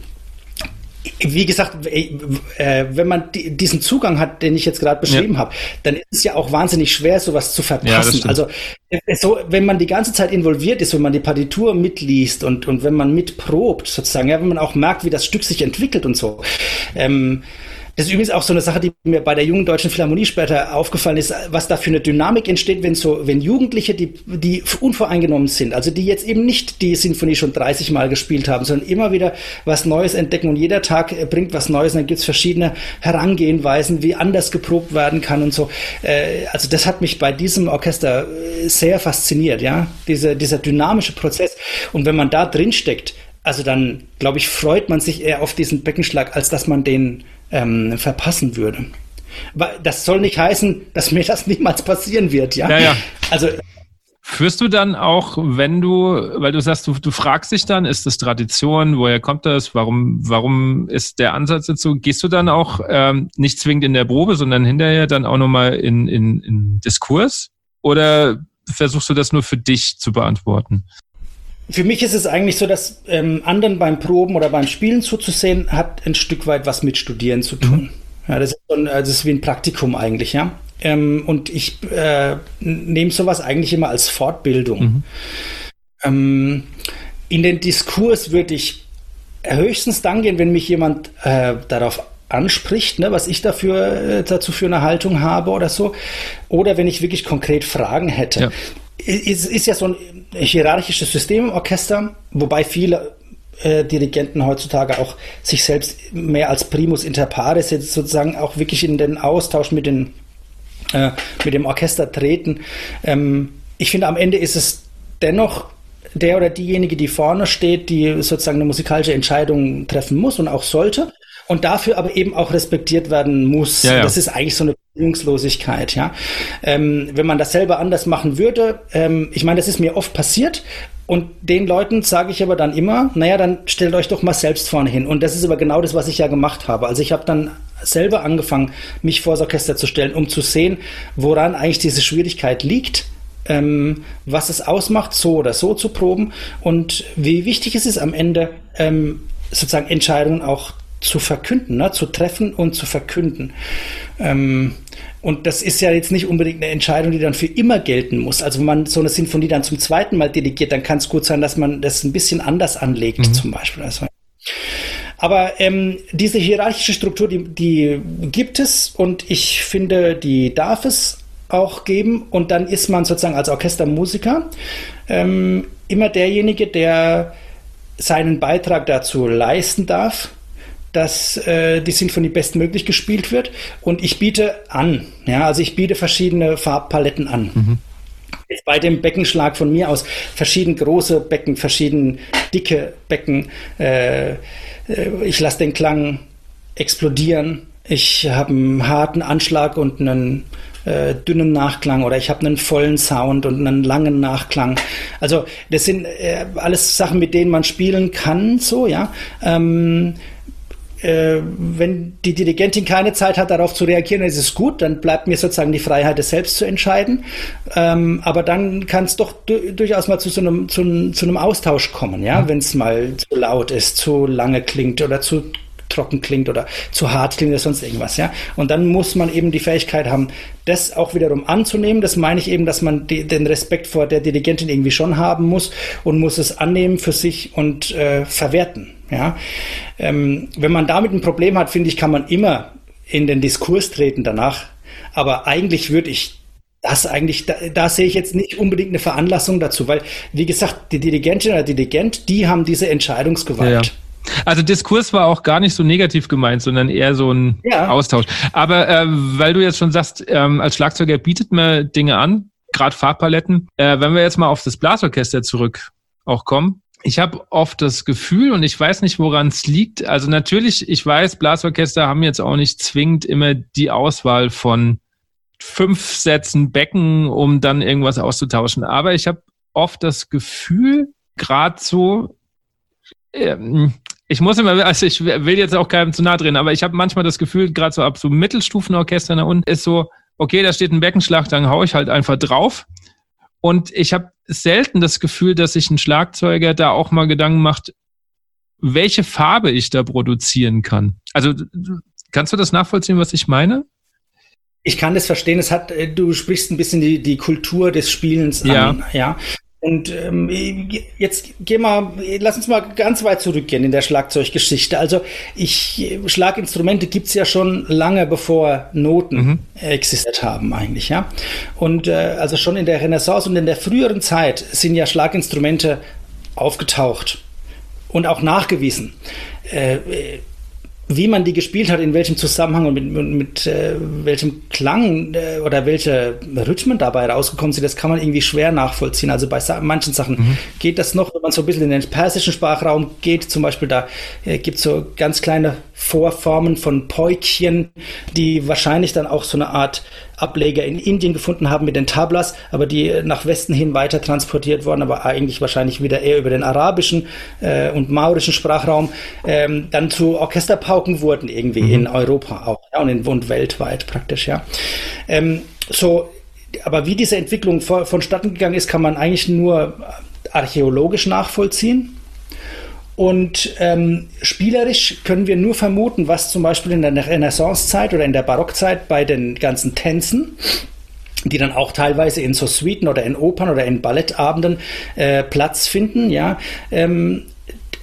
wie gesagt, äh, wenn man diesen Zugang hat, den ich jetzt gerade beschrieben ja. habe, dann ist es ja auch wahnsinnig schwer, sowas zu verpassen. Ja, also äh, so, wenn man die ganze Zeit involviert ist, wenn man die Partitur mitliest und, und wenn man mitprobt, sozusagen, ja, wenn man auch merkt, wie das Stück sich entwickelt und so, ähm, das ist übrigens auch so eine Sache, die mir bei der jungen deutschen Philharmonie später aufgefallen ist, was da für eine Dynamik entsteht, wenn so, wenn Jugendliche, die, die unvoreingenommen sind, also die jetzt eben nicht die Sinfonie schon 30 Mal gespielt haben, sondern immer wieder was Neues entdecken und jeder Tag bringt was Neues und dann gibt es verschiedene Herangehenweisen, wie anders geprobt werden kann und so. Äh, also das hat mich bei diesem Orchester äh, sehr fasziniert, ja, Diese, dieser dynamische Prozess. Und wenn man da drin steckt, also dann, glaube ich, freut man sich eher auf diesen Beckenschlag, als dass man den ähm, verpassen würde. Das soll nicht heißen, dass mir das niemals passieren wird, ja. Ja, ja. Also Führst du dann auch, wenn du, weil du sagst, du, du fragst dich dann, ist das Tradition, woher kommt das, warum, warum ist der Ansatz so? Gehst du dann auch ähm, nicht zwingend in der Probe, sondern hinterher dann auch nochmal in, in, in Diskurs? Oder versuchst du das nur für dich zu beantworten? Für mich ist es eigentlich so, dass ähm, anderen beim Proben oder beim Spielen zuzusehen, hat ein Stück weit was mit Studieren zu tun. Mhm. Ja, das, ist ein, das ist wie ein Praktikum eigentlich, ja. Ähm, und ich äh, nehme sowas eigentlich immer als Fortbildung. Mhm. Ähm, in den Diskurs würde ich höchstens dann gehen, wenn mich jemand äh, darauf anspricht, ne, was ich dafür äh, dazu für eine Haltung habe oder so, oder wenn ich wirklich konkret Fragen hätte. Ja. Es ist ja so ein hierarchisches System im Orchester, wobei viele äh, Dirigenten heutzutage auch sich selbst mehr als Primus inter pares jetzt sozusagen auch wirklich in den Austausch mit, den, äh, mit dem Orchester treten. Ähm, ich finde, am Ende ist es dennoch der oder diejenige, die vorne steht, die sozusagen eine musikalische Entscheidung treffen muss und auch sollte und dafür aber eben auch respektiert werden muss. Ja, ja. Das ist eigentlich so eine Bedingungslosigkeit, ja. Ähm, wenn man das selber anders machen würde, ähm, ich meine, das ist mir oft passiert und den Leuten sage ich aber dann immer, naja, dann stellt euch doch mal selbst vorne hin. Und das ist aber genau das, was ich ja gemacht habe. Also ich habe dann selber angefangen, mich vor das Orchester zu stellen, um zu sehen, woran eigentlich diese Schwierigkeit liegt. Ähm, was es ausmacht, so oder so zu proben und wie wichtig es ist am Ende, ähm, sozusagen Entscheidungen auch zu verkünden, ne? zu treffen und zu verkünden. Ähm, und das ist ja jetzt nicht unbedingt eine Entscheidung, die dann für immer gelten muss. Also wenn man so eine Sinfonie dann zum zweiten Mal delegiert, dann kann es gut sein, dass man das ein bisschen anders anlegt, mhm. zum Beispiel. Also, aber ähm, diese hierarchische Struktur, die, die gibt es und ich finde, die darf es auch geben. Und dann ist man sozusagen als Orchestermusiker ähm, immer derjenige, der seinen Beitrag dazu leisten darf, dass äh, die Sinfonie bestmöglich gespielt wird. Und ich biete an, ja, also ich biete verschiedene Farbpaletten an. Mhm. Bei dem Beckenschlag von mir aus verschieden große Becken, verschieden dicke Becken. Äh, äh ich lasse den Klang explodieren. Ich habe einen harten Anschlag und einen äh, dünnen Nachklang oder ich habe einen vollen Sound und einen langen Nachklang. Also das sind äh, alles Sachen, mit denen man spielen kann, so ja. Ähm, äh, wenn die Dirigentin keine Zeit hat, darauf zu reagieren, ist es gut, dann bleibt mir sozusagen die Freiheit, es selbst zu entscheiden. Ähm, aber dann kann es doch du durchaus mal zu so einem, zu, zu einem Austausch kommen, ja, mhm. wenn es mal zu laut ist, zu lange klingt oder zu trocken klingt oder zu hart klingt oder sonst irgendwas, ja. Und dann muss man eben die Fähigkeit haben, das auch wiederum anzunehmen. Das meine ich eben, dass man die, den Respekt vor der Dirigentin irgendwie schon haben muss und muss es annehmen für sich und äh, verwerten, ja. Ähm, wenn man damit ein Problem hat, finde ich, kann man immer in den Diskurs treten danach. Aber eigentlich würde ich das eigentlich, da, da sehe ich jetzt nicht unbedingt eine Veranlassung dazu, weil, wie gesagt, die Dirigentin oder Dirigent, die haben diese Entscheidungsgewalt. Ja, ja. Also Diskurs war auch gar nicht so negativ gemeint, sondern eher so ein ja. Austausch. Aber äh, weil du jetzt schon sagst, ähm, als Schlagzeuger bietet man Dinge an, gerade Farbpaletten. Äh, wenn wir jetzt mal auf das Blasorchester zurück auch kommen, ich habe oft das Gefühl und ich weiß nicht, woran es liegt. Also natürlich, ich weiß, Blasorchester haben jetzt auch nicht zwingend immer die Auswahl von fünf Sätzen Becken, um dann irgendwas auszutauschen. Aber ich habe oft das Gefühl, gerade so, ähm, ich muss immer, also ich will jetzt auch keinem zu nahe drehen, aber ich habe manchmal das Gefühl, gerade so ab so Mittelstufenorchester da unten ist so, okay, da steht ein Beckenschlag, dann hau ich halt einfach drauf. Und ich habe selten das Gefühl, dass sich ein Schlagzeuger da auch mal Gedanken macht, welche Farbe ich da produzieren kann. Also kannst du das nachvollziehen, was ich meine? Ich kann das verstehen. Es hat, äh, du sprichst ein bisschen die, die Kultur des Spielens an. Ja. Und ähm, jetzt gehen wir, lass uns mal ganz weit zurückgehen in der Schlagzeuggeschichte. Also ich Schlaginstrumente gibt's ja schon lange bevor Noten mhm. existiert haben eigentlich, ja. Und äh, also schon in der Renaissance und in der früheren Zeit sind ja Schlaginstrumente aufgetaucht und auch nachgewiesen. Äh, wie man die gespielt hat, in welchem Zusammenhang und mit, mit, mit äh, welchem Klang äh, oder welche Rhythmen dabei rausgekommen sind, das kann man irgendwie schwer nachvollziehen. Also bei sa manchen Sachen mhm. geht das noch, wenn man so ein bisschen in den persischen Sprachraum geht, zum Beispiel da äh, gibt es so ganz kleine Vorformen von Päukchen, die wahrscheinlich dann auch so eine Art Ableger in Indien gefunden haben mit den Tablas, aber die nach Westen hin weiter transportiert wurden, aber eigentlich wahrscheinlich wieder eher über den arabischen äh, und maurischen Sprachraum ähm, dann zu Orchesterpauken wurden irgendwie mhm. in Europa auch ja, und, in, und weltweit praktisch, ja. Ähm, so, aber wie diese Entwicklung vor, vonstatten gegangen ist, kann man eigentlich nur archäologisch nachvollziehen. Und ähm, spielerisch können wir nur vermuten, was zum Beispiel in der Renaissancezeit oder in der Barockzeit bei den ganzen Tänzen die dann auch teilweise in so Suiten oder in Opern oder in Ballettabenden äh, Platz finden, ja, ähm,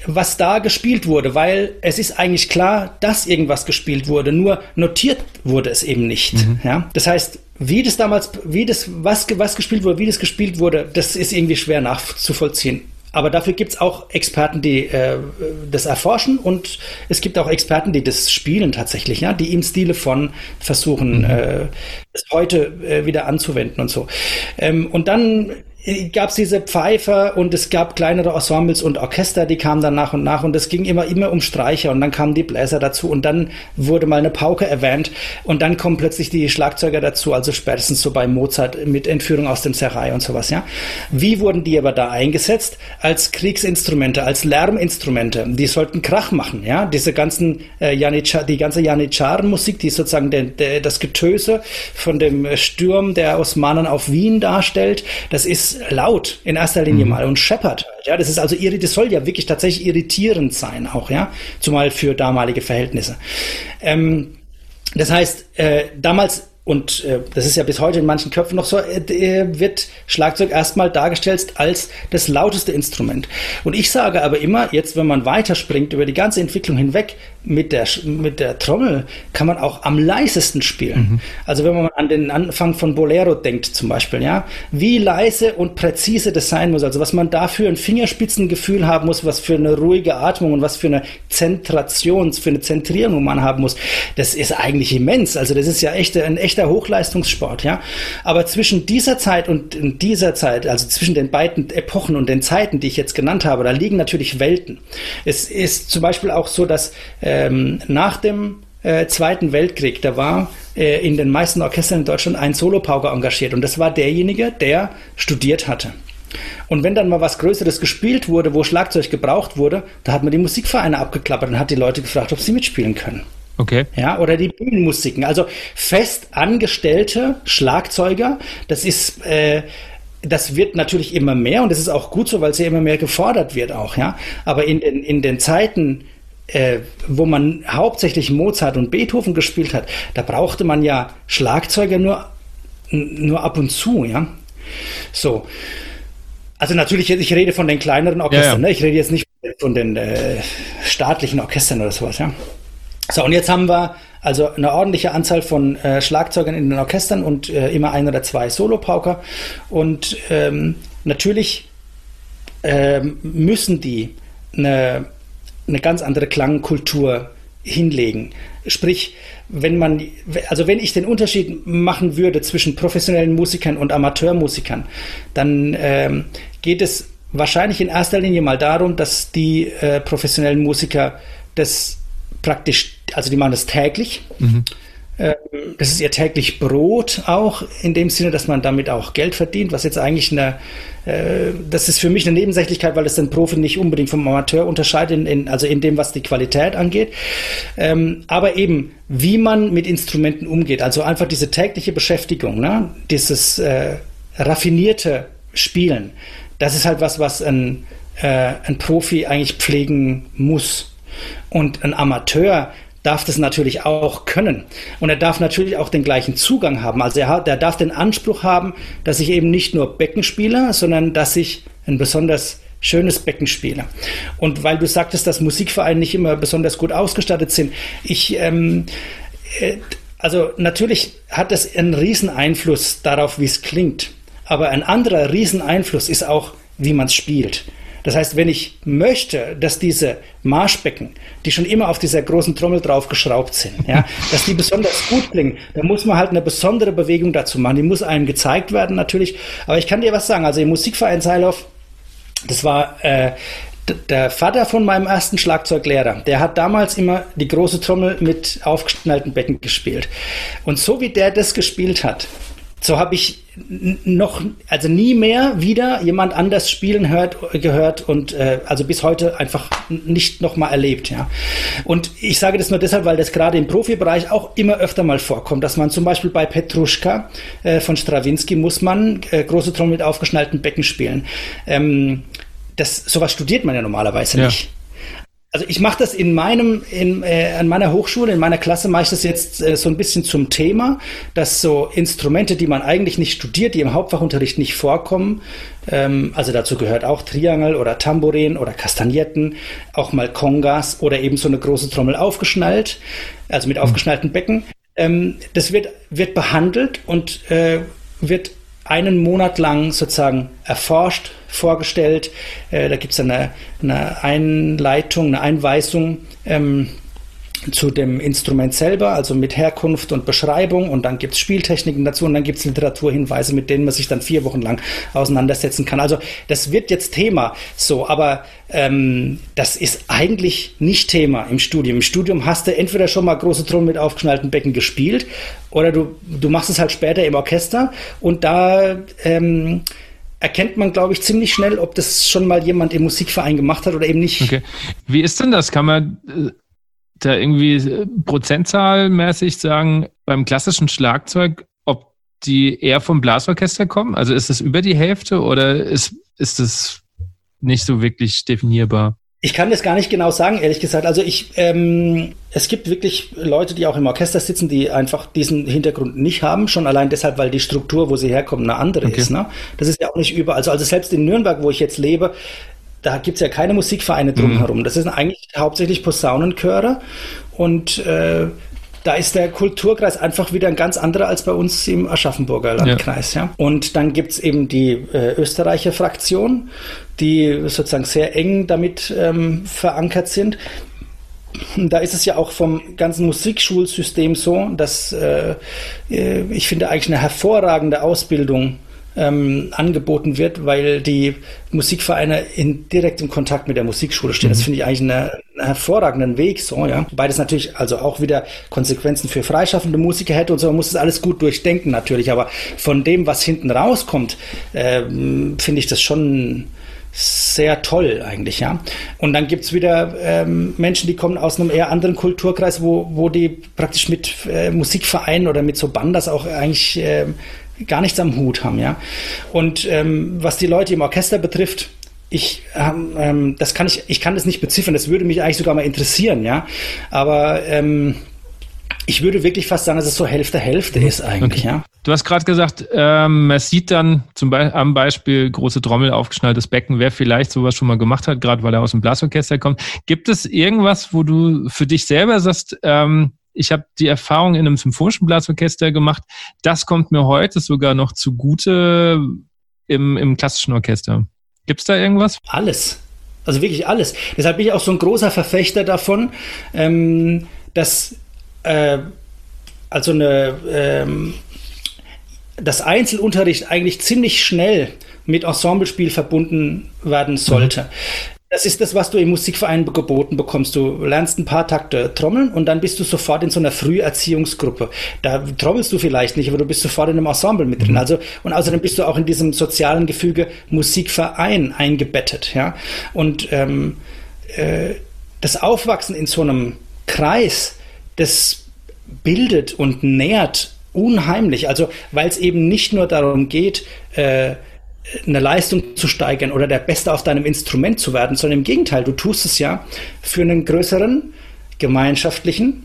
was da gespielt wurde, weil es ist eigentlich klar, dass irgendwas gespielt wurde, nur notiert wurde es eben nicht. Mhm. Ja? Das heißt, wie das damals, wie das, was, was gespielt wurde, wie das gespielt wurde, das ist irgendwie schwer nachzuvollziehen. Aber dafür gibt es auch Experten, die äh, das erforschen und es gibt auch Experten, die das spielen tatsächlich, ja, die im Stile von versuchen, mhm. äh, es heute äh, wieder anzuwenden und so. Ähm, und dann gab es diese Pfeifer und es gab kleinere Ensembles und Orchester, die kamen dann nach und nach und es ging immer, immer um Streicher und dann kamen die Bläser dazu und dann wurde mal eine Pauke erwähnt und dann kommen plötzlich die Schlagzeuger dazu, also spätestens so bei Mozart mit Entführung aus dem Serai und sowas, ja. Wie wurden die aber da eingesetzt? Als Kriegsinstrumente, als Lärminstrumente. Die sollten Krach machen, ja. Diese ganzen äh, Janitschar, die ganze Janitscharen-Musik, die sozusagen der, der, das Getöse von dem Sturm der Osmanen auf Wien darstellt, das ist ist laut in erster Linie mhm. mal und scheppert. Ja, das ist also das soll ja wirklich tatsächlich irritierend sein auch, ja, zumal für damalige Verhältnisse. Ähm, das heißt, äh, damals und äh, das ist ja bis heute in manchen Köpfen noch so, äh, wird Schlagzeug erstmal dargestellt als das lauteste Instrument. Und ich sage aber immer, jetzt wenn man weiterspringt über die ganze Entwicklung hinweg, mit der, mit der Trommel kann man auch am leisesten spielen. Mhm. Also wenn man an den Anfang von Bolero denkt zum Beispiel, ja, wie leise und präzise das sein muss, also was man dafür ein Fingerspitzengefühl haben muss, was für eine ruhige Atmung und was für eine Zentration, für eine Zentrierung man haben muss, das ist eigentlich immens. Also das ist ja echt ein echter Hochleistungssport, ja. Aber zwischen dieser Zeit und dieser Zeit, also zwischen den beiden Epochen und den Zeiten, die ich jetzt genannt habe, da liegen natürlich Welten. Es ist zum Beispiel auch so, dass ähm, nach dem äh, Zweiten Weltkrieg, da war äh, in den meisten Orchestern in Deutschland ein Solopauker engagiert und das war derjenige, der studiert hatte. Und wenn dann mal was Größeres gespielt wurde, wo Schlagzeug gebraucht wurde, da hat man die Musikvereine abgeklappert und hat die Leute gefragt, ob sie mitspielen können. Okay. Ja, oder die Bühnenmusiken. Also fest angestellte Schlagzeuger, das ist, äh, das wird natürlich immer mehr und das ist auch gut so, weil es ja immer mehr gefordert wird auch, ja. Aber in den, in den Zeiten, äh, wo man hauptsächlich Mozart und Beethoven gespielt hat, da brauchte man ja Schlagzeuger nur, nur ab und zu, ja. So. Also natürlich, ich rede von den kleineren Orchestern, ja, ja. Ne? ich rede jetzt nicht von den äh, staatlichen Orchestern oder sowas, ja. So, und jetzt haben wir also eine ordentliche Anzahl von äh, Schlagzeugern in den Orchestern und äh, immer ein oder zwei Solopauker. Und ähm, natürlich ähm, müssen die eine eine ganz andere Klangkultur hinlegen. Sprich, wenn man, also wenn ich den Unterschied machen würde zwischen professionellen Musikern und Amateurmusikern, dann ähm, geht es wahrscheinlich in erster Linie mal darum, dass die äh, professionellen Musiker das praktisch, also die machen das täglich. Mhm. Ähm, das ist ihr täglich Brot auch, in dem Sinne, dass man damit auch Geld verdient, was jetzt eigentlich eine, äh, das ist für mich eine Nebensächlichkeit, weil es den Profi nicht unbedingt vom Amateur unterscheidet, in, in, also in dem, was die Qualität angeht. Ähm, aber eben, wie man mit Instrumenten umgeht, also einfach diese tägliche Beschäftigung, ne? dieses äh, raffinierte Spielen, das ist halt was, was ein, äh, ein Profi eigentlich pflegen muss. Und ein Amateur, darf das natürlich auch können. Und er darf natürlich auch den gleichen Zugang haben. Also er, hat, er darf den Anspruch haben, dass ich eben nicht nur Becken spiele, sondern dass ich ein besonders schönes Becken spiele. Und weil du sagtest, dass Musikvereine nicht immer besonders gut ausgestattet sind, ich, ähm, äh, also natürlich hat das einen riesen Einfluss darauf, wie es klingt. Aber ein anderer riesen Einfluss ist auch, wie man es spielt. Das heißt, wenn ich möchte, dass diese Marschbecken, die schon immer auf dieser großen Trommel draufgeschraubt sind, ja, [LAUGHS] dass die besonders gut klingen, dann muss man halt eine besondere Bewegung dazu machen. Die muss einem gezeigt werden natürlich. Aber ich kann dir was sagen. Also im Musikverein Seilauf, das war äh, der Vater von meinem ersten Schlagzeuglehrer, der hat damals immer die große Trommel mit aufgeschnallten Becken gespielt. Und so wie der das gespielt hat, so habe ich noch, also nie mehr wieder jemand anders spielen hört, gehört und äh, also bis heute einfach nicht nochmal erlebt, ja. Und ich sage das nur deshalb, weil das gerade im Profibereich auch immer öfter mal vorkommt, dass man zum Beispiel bei Petruschka äh, von Strawinski muss man äh, große Trommel mit aufgeschnallten Becken spielen. Ähm, das, sowas studiert man ja normalerweise ja. nicht. Also ich mache das in meinem, in, äh, an meiner Hochschule, in meiner Klasse mache ich das jetzt äh, so ein bisschen zum Thema, dass so Instrumente, die man eigentlich nicht studiert, die im Hauptfachunterricht nicht vorkommen, ähm, also dazu gehört auch Triangel oder Tambourin oder Kastagnetten, auch mal Kongas oder eben so eine große Trommel aufgeschnallt, also mit aufgeschnallten Becken. Ähm, das wird, wird behandelt und äh, wird einen Monat lang sozusagen erforscht, vorgestellt. Äh, da gibt es eine, eine Einleitung, eine Einweisung. Ähm, zu dem Instrument selber, also mit Herkunft und Beschreibung und dann gibt es Spieltechniken dazu und dann gibt es Literaturhinweise, mit denen man sich dann vier Wochen lang auseinandersetzen kann. Also das wird jetzt Thema so, aber ähm, das ist eigentlich nicht Thema im Studium. Im Studium hast du entweder schon mal große Trommel mit aufgeschnallten Becken gespielt oder du, du machst es halt später im Orchester und da ähm, erkennt man, glaube ich, ziemlich schnell, ob das schon mal jemand im Musikverein gemacht hat oder eben nicht. Okay. Wie ist denn das? Kann man äh, da irgendwie äh, prozentzahlmäßig sagen, beim klassischen Schlagzeug, ob die eher vom Blasorchester kommen? Also ist es über die Hälfte oder ist, ist es nicht so wirklich definierbar? Ich kann das gar nicht genau sagen, ehrlich gesagt. Also ich, ähm, es gibt wirklich Leute, die auch im Orchester sitzen, die einfach diesen Hintergrund nicht haben, schon allein deshalb, weil die Struktur, wo sie herkommen, eine andere okay. ist. Ne? Das ist ja auch nicht überall. Also, also selbst in Nürnberg, wo ich jetzt lebe, da gibt es ja keine Musikvereine drumherum. Mhm. Das sind eigentlich hauptsächlich Posaunenchöre und äh, da ist der Kulturkreis einfach wieder ein ganz anderer als bei uns im Aschaffenburger Landkreis. Ja. ja. Und dann gibt es eben die äh, Österreicher Fraktion, die sozusagen sehr eng damit ähm, verankert sind. Da ist es ja auch vom ganzen Musikschulsystem so, dass äh, äh ich finde eigentlich eine hervorragende Ausbildung ähm, angeboten wird, weil die Musikvereine in direktem Kontakt mit der Musikschule stehen. Mhm. Das finde ich eigentlich einen, einen hervorragenden Weg, so, ja. Beides natürlich also auch wieder Konsequenzen für freischaffende Musiker hätte und so. Man muss das alles gut durchdenken natürlich, aber von dem, was hinten rauskommt, äh, finde ich das schon sehr toll eigentlich, ja. Und dann gibt es wieder ähm, Menschen, die kommen aus einem eher anderen Kulturkreis, wo, wo die praktisch mit äh, Musikvereinen oder mit so Bandas auch eigentlich äh, gar nichts am Hut haben, ja. Und ähm, was die Leute im Orchester betrifft, ich, ähm, ähm, das kann ich, ich kann das nicht beziffern. Das würde mich eigentlich sogar mal interessieren, ja. Aber ähm, ich würde wirklich fast sagen, dass es so Hälfte Hälfte ist eigentlich, okay. ja. Du hast gerade gesagt, ähm, man sieht dann zum Beispiel am Beispiel große Trommel, aufgeschnalltes Becken, wer vielleicht sowas schon mal gemacht hat, gerade weil er aus dem Blasorchester kommt. Gibt es irgendwas, wo du für dich selber sagst, ähm, ich habe die Erfahrung in einem symphonischen Blasorchester gemacht. Das kommt mir heute sogar noch zugute im, im klassischen Orchester. Gibt es da irgendwas? Alles. Also wirklich alles. Deshalb bin ich auch so ein großer Verfechter davon, ähm, dass äh, also eine, ähm, das Einzelunterricht eigentlich ziemlich schnell mit Ensemblespiel verbunden werden sollte. Mhm. Das ist das, was du im Musikverein geboten bekommst. Du lernst ein paar Takte trommeln und dann bist du sofort in so einer Früherziehungsgruppe. Da trommelst du vielleicht nicht, aber du bist sofort in einem Ensemble mit drin. Mhm. Also, und außerdem bist du auch in diesem sozialen Gefüge Musikverein eingebettet, ja. Und ähm, äh, das Aufwachsen in so einem Kreis, das bildet und nährt unheimlich. Also, weil es eben nicht nur darum geht, äh, eine Leistung zu steigern oder der Beste auf deinem Instrument zu werden, sondern im Gegenteil, du tust es ja für einen größeren gemeinschaftlichen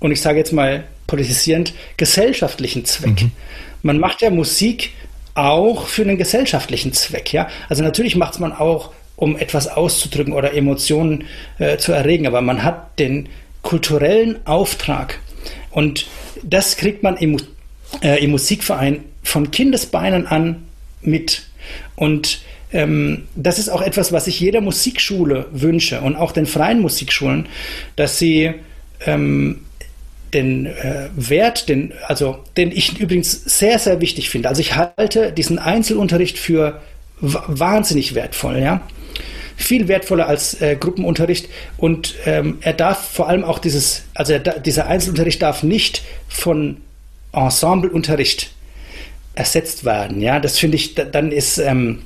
und ich sage jetzt mal politisierend gesellschaftlichen Zweck. Mhm. Man macht ja Musik auch für einen gesellschaftlichen Zweck, ja. Also natürlich macht es man auch, um etwas auszudrücken oder Emotionen äh, zu erregen, aber man hat den kulturellen Auftrag und das kriegt man im, äh, im Musikverein von Kindesbeinen an mit. Und ähm, das ist auch etwas, was ich jeder Musikschule wünsche und auch den freien Musikschulen, dass sie ähm, den äh, Wert, den, also den ich übrigens sehr, sehr wichtig finde. Also ich halte diesen Einzelunterricht für wahnsinnig wertvoll, ja. Viel wertvoller als äh, Gruppenunterricht und ähm, er darf vor allem auch dieses, also er, dieser Einzelunterricht darf nicht von Ensembleunterricht ersetzt werden. Ja, das finde ich, dann ist, ähm,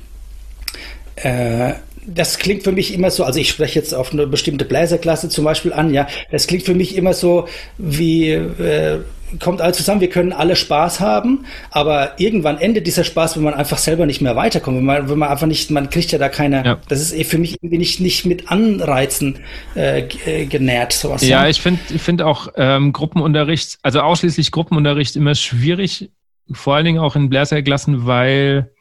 äh, das klingt für mich immer so, also ich spreche jetzt auf eine bestimmte Bläserklasse zum Beispiel an, ja, das klingt für mich immer so wie, äh, kommt alle zusammen, wir können alle Spaß haben, aber irgendwann endet dieser Spaß, wenn man einfach selber nicht mehr weiterkommt, wenn man, wenn man einfach nicht, man kriegt ja da keine, ja. das ist eh für mich irgendwie nicht, nicht mit Anreizen äh, äh genährt, sowas. Ja, ja. ich finde ich finde auch ähm, Gruppenunterricht, also ausschließlich Gruppenunterricht immer schwierig, vor allen Dingen auch in Bläserklassen, weil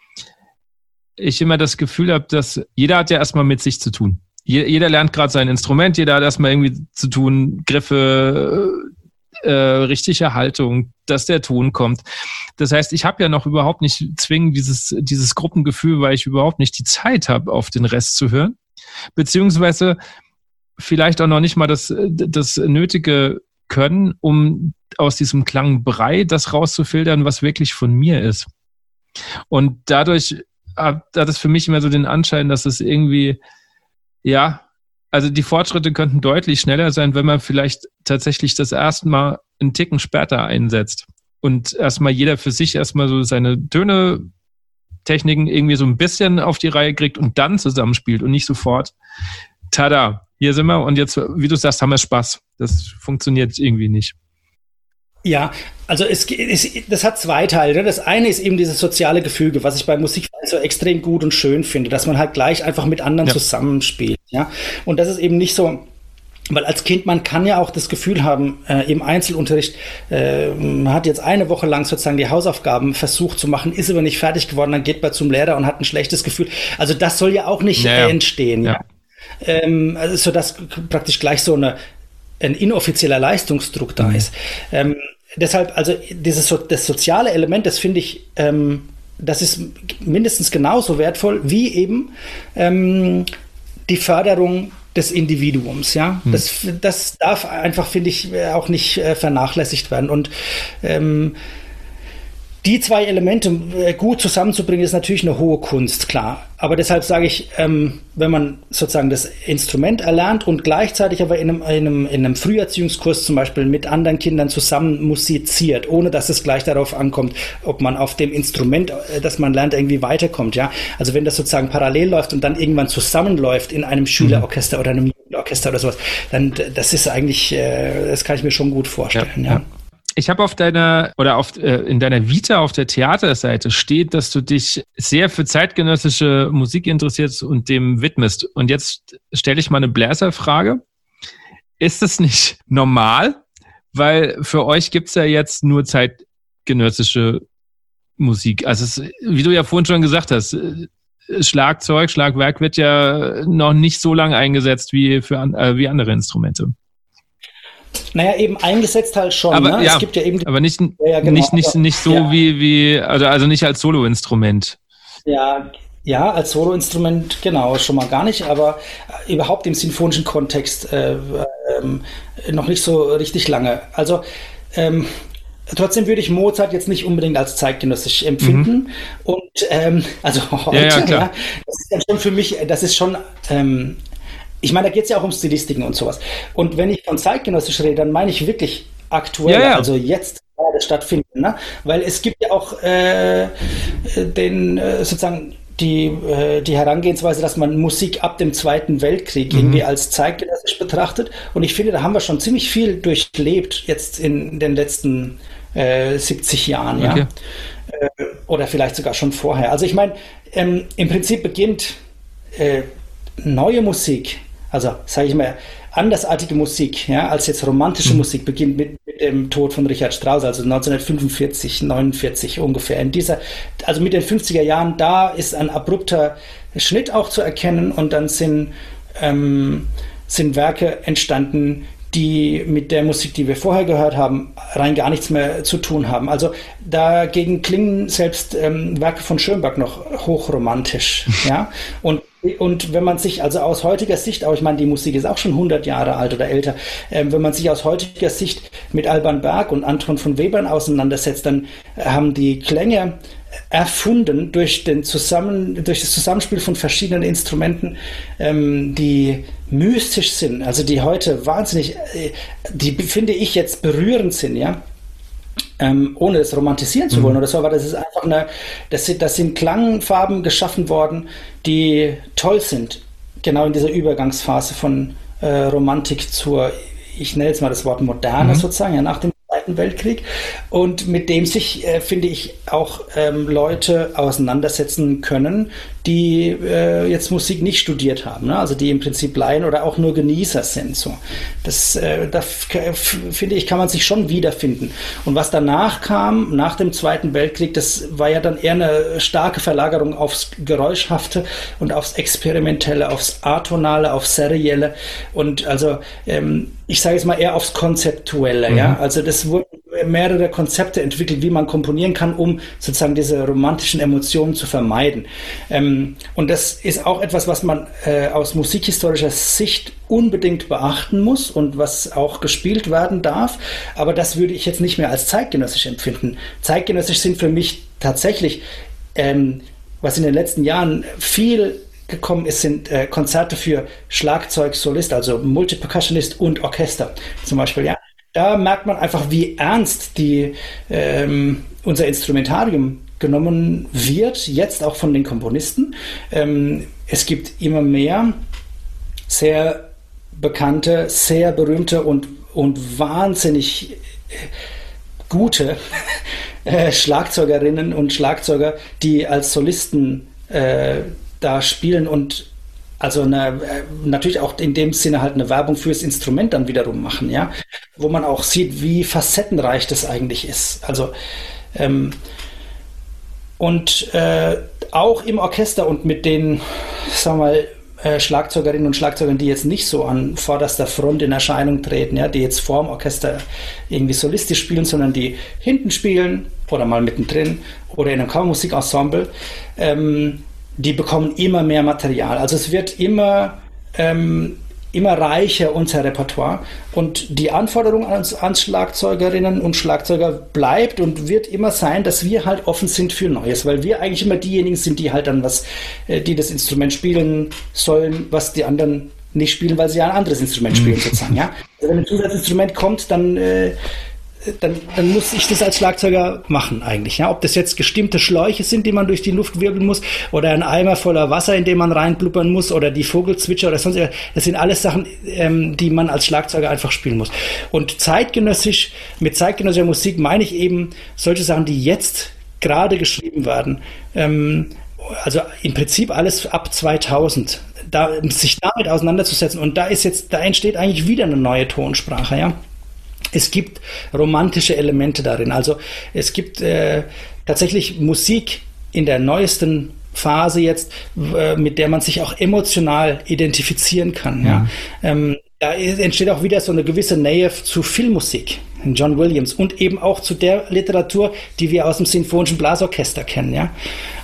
ich immer das Gefühl habe, dass jeder hat ja erstmal mit sich zu tun. Jeder lernt gerade sein Instrument, jeder hat erstmal irgendwie zu tun, Griffe, äh, richtige Haltung, dass der Ton kommt. Das heißt, ich habe ja noch überhaupt nicht zwingend dieses, dieses Gruppengefühl, weil ich überhaupt nicht die Zeit habe, auf den Rest zu hören. Beziehungsweise vielleicht auch noch nicht mal das, das nötige Können, um aus diesem Klangbrei das rauszufiltern, was wirklich von mir ist. Und dadurch hat, es für mich immer so den Anschein, dass es irgendwie, ja, also die Fortschritte könnten deutlich schneller sein, wenn man vielleicht tatsächlich das erste Mal einen Ticken später einsetzt und erstmal jeder für sich erstmal so seine Töne, Techniken irgendwie so ein bisschen auf die Reihe kriegt und dann zusammenspielt und nicht sofort, tada, hier sind wir und jetzt, wie du sagst, haben wir Spaß. Das funktioniert irgendwie nicht. Ja, also es, es, das hat zwei Teile. Das eine ist eben dieses soziale Gefüge, was ich bei Musik so extrem gut und schön finde, dass man halt gleich einfach mit anderen ja. zusammenspielt. Ja, und das ist eben nicht so. Weil als Kind, man kann ja auch das Gefühl haben, äh, im Einzelunterricht, äh, man hat jetzt eine Woche lang sozusagen die Hausaufgaben versucht zu machen, ist aber nicht fertig geworden, dann geht man zum Lehrer und hat ein schlechtes Gefühl. Also das soll ja auch nicht naja. entstehen. Ja. ja. Ähm, also so dass praktisch gleich so eine, ein inoffizieller Leistungsdruck da mhm. ist. Ähm, deshalb, also dieses so, das soziale Element, das finde ich, ähm, das ist mindestens genauso wertvoll wie eben ähm, die Förderung des Individuums, ja. Hm. Das, das darf einfach, finde ich, auch nicht äh, vernachlässigt werden. Und ähm, die zwei Elemente äh, gut zusammenzubringen, ist natürlich eine hohe Kunst, klar. Aber deshalb sage ich, ähm, wenn man sozusagen das Instrument erlernt und gleichzeitig aber in einem, in, einem, in einem Früherziehungskurs zum Beispiel mit anderen Kindern zusammen musiziert, ohne dass es gleich darauf ankommt, ob man auf dem Instrument, äh, das man lernt, irgendwie weiterkommt, ja. Also wenn das sozusagen parallel läuft und dann irgendwann zusammenläuft in einem Schülerorchester mhm. oder einem Jugendorchester oder sowas, dann das ist eigentlich, äh, das kann ich mir schon gut vorstellen, ja. ja. Ich habe auf deiner oder auf, äh, in deiner Vita auf der Theaterseite steht, dass du dich sehr für zeitgenössische Musik interessierst und dem widmest. Und jetzt stelle ich mal eine Bläserfrage. Ist das nicht normal? Weil für euch gibt es ja jetzt nur zeitgenössische Musik. Also es, wie du ja vorhin schon gesagt hast, äh, Schlagzeug, Schlagwerk wird ja noch nicht so lange eingesetzt wie für äh, wie andere Instrumente. Naja, eben eingesetzt halt schon. Aber, ne? ja, es gibt ja eben aber nicht, ja, genau, nicht, nicht, nicht so ja. wie, wie, also, also nicht als Soloinstrument. Ja, ja, als Soloinstrument, genau, schon mal gar nicht, aber überhaupt im sinfonischen Kontext äh, ähm, noch nicht so richtig lange. Also, ähm, Trotzdem würde ich Mozart jetzt nicht unbedingt als zeitgenössisch empfinden. Mhm. Und ähm, also heute, ja, ja, ja, das ist ja schon für mich, das ist schon ähm, ich meine, da geht es ja auch um Stilistiken und sowas. Und wenn ich von zeitgenössisch rede, dann meine ich wirklich aktuell, ja, ja. also jetzt gerade stattfinden. Ne? Weil es gibt ja auch äh, den äh, sozusagen die, äh, die Herangehensweise, dass man Musik ab dem Zweiten Weltkrieg mhm. irgendwie als zeitgenössisch betrachtet. Und ich finde, da haben wir schon ziemlich viel durchlebt jetzt in den letzten äh, 70 Jahren, okay. ja. Äh, oder vielleicht sogar schon vorher. Also ich meine, ähm, im Prinzip beginnt äh, neue Musik also sage ich mal, andersartige Musik, ja, als jetzt romantische mhm. Musik beginnt mit, mit, dem Tod von Richard Strauss, also 1945, 49 ungefähr. In dieser, also mit den 50er Jahren, da ist ein abrupter Schnitt auch zu erkennen und dann sind, ähm, sind Werke entstanden, die mit der Musik, die wir vorher gehört haben, rein gar nichts mehr zu tun haben. Also dagegen klingen selbst ähm, Werke von Schönberg noch hochromantisch. ja? [LAUGHS] Und und wenn man sich also aus heutiger Sicht, auch ich meine, die Musik ist auch schon 100 Jahre alt oder älter, äh, wenn man sich aus heutiger Sicht mit Alban Berg und Anton von Webern auseinandersetzt, dann haben die Klänge erfunden durch, den Zusammen, durch das Zusammenspiel von verschiedenen Instrumenten, ähm, die mystisch sind, also die heute wahnsinnig, äh, die finde ich jetzt berührend sind, ja ähm, ohne es romantisieren zu wollen mhm. oder so, aber das ist einfach eine, das sind, das sind Klangfarben geschaffen worden, die toll sind, genau in dieser Übergangsphase von äh, Romantik zur, ich nenne jetzt mal das Wort Moderne mhm. sozusagen, ja, nach dem Zweiten Weltkrieg und mit dem sich, äh, finde ich, auch ähm, Leute auseinandersetzen können, die äh, jetzt Musik nicht studiert haben, ne? also die im Prinzip Laien oder auch nur Genießer sind. So. Das, äh, da finde ich, kann man sich schon wiederfinden. Und was danach kam, nach dem Zweiten Weltkrieg, das war ja dann eher eine starke Verlagerung aufs Geräuschhafte und aufs Experimentelle, aufs Atonale, aufs Serielle und also ähm, ich sage jetzt mal eher aufs Konzeptuelle. Mhm. Ja? Also das wurden mehrere Konzepte entwickelt, wie man komponieren kann, um sozusagen diese romantischen Emotionen zu vermeiden. Ähm, und das ist auch etwas, was man äh, aus musikhistorischer Sicht unbedingt beachten muss und was auch gespielt werden darf. Aber das würde ich jetzt nicht mehr als zeitgenössisch empfinden. Zeitgenössisch sind für mich tatsächlich, ähm, was in den letzten Jahren viel gekommen ist, sind äh, Konzerte für Schlagzeug, Solist, also Multipercussionist und Orchester zum Beispiel, ja da merkt man einfach, wie ernst die, ähm, unser Instrumentarium genommen wird, jetzt auch von den Komponisten. Ähm, es gibt immer mehr sehr bekannte, sehr berühmte und, und wahnsinnig gute [LAUGHS] äh, Schlagzeugerinnen und Schlagzeuger, die als Solisten äh, da spielen und also eine, äh, natürlich auch in dem Sinne halt eine Werbung fürs Instrument dann wiederum machen, ja, wo man auch sieht, wie facettenreich das eigentlich ist. Also ähm, und äh, auch im Orchester und mit den, sagen wir mal, äh, Schlagzeugerinnen und Schlagzeugern, die jetzt nicht so an vorderster Front in Erscheinung treten, ja, die jetzt vor dem Orchester irgendwie solistisch spielen, sondern die hinten spielen oder mal mittendrin oder in einem Kammermusikensemble, ähm, die bekommen immer mehr Material. Also es wird immer ähm, immer reicher unser Repertoire und die Anforderung ans, ans, Schlagzeugerinnen und Schlagzeuger bleibt und wird immer sein, dass wir halt offen sind für Neues, weil wir eigentlich immer diejenigen sind, die halt dann was, äh, die das Instrument spielen sollen, was die anderen nicht spielen, weil sie ja ein anderes Instrument spielen mhm. sozusagen. Ja, also wenn ein Zusatzinstrument kommt, dann äh, dann, dann muss ich das als Schlagzeuger machen eigentlich. Ja? Ob das jetzt gestimmte Schläuche sind, die man durch die Luft wirbeln muss, oder ein Eimer voller Wasser, in dem man reinblubbern muss, oder die Vogelzwitscher oder sonst irgendwas. Das sind alles Sachen, ähm, die man als Schlagzeuger einfach spielen muss. Und zeitgenössisch, mit zeitgenössischer Musik meine ich eben solche Sachen, die jetzt gerade geschrieben werden. Ähm, also im Prinzip alles ab 2000. Da, sich damit auseinanderzusetzen. Und da ist jetzt, da entsteht eigentlich wieder eine neue Tonsprache, ja. Es gibt romantische Elemente darin. Also es gibt äh, tatsächlich Musik in der neuesten Phase jetzt, äh, mit der man sich auch emotional identifizieren kann. Ja. ja. Ähm, da entsteht auch wieder so eine gewisse Nähe zu Filmmusik, John Williams und eben auch zu der Literatur, die wir aus dem Sinfonischen Blasorchester kennen. Ja.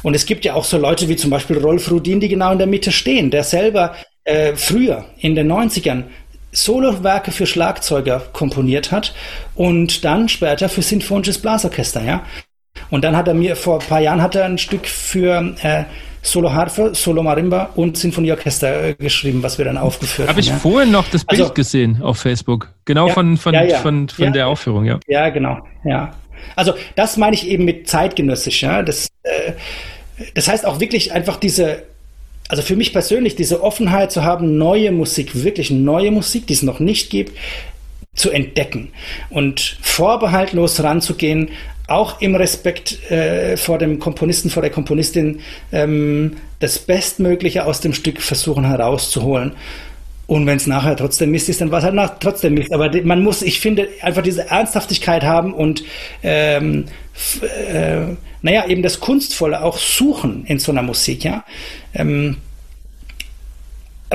Und es gibt ja auch so Leute wie zum Beispiel Rolf Rudin, die genau in der Mitte stehen, der selber äh, früher in den 90ern Solowerke für Schlagzeuger komponiert hat und dann später für Sinfonisches Blasorchester, ja. Und dann hat er mir, vor ein paar Jahren hat er ein Stück für äh, Solo Harfe, Solo Marimba und Sinfonieorchester äh, geschrieben, was wir dann aufgeführt Hab haben. Habe ich ja. vorhin noch das Bild also, gesehen auf Facebook. Genau ja, von, von, ja, von, von der Aufführung, ja. Ja, genau, ja. Also das meine ich eben mit zeitgenössisch, ja. Das, äh, das heißt auch wirklich einfach diese also für mich persönlich diese Offenheit zu haben, neue Musik, wirklich neue Musik, die es noch nicht gibt, zu entdecken und vorbehaltlos ranzugehen, auch im Respekt äh, vor dem Komponisten, vor der Komponistin, ähm, das Bestmögliche aus dem Stück versuchen herauszuholen. Und wenn es nachher trotzdem Mist ist, dann war es halt nach, trotzdem Mist. Aber man muss, ich finde, einfach diese Ernsthaftigkeit haben und ähm, äh, naja, eben das Kunstvolle auch suchen in so einer Musik, ja. Ähm,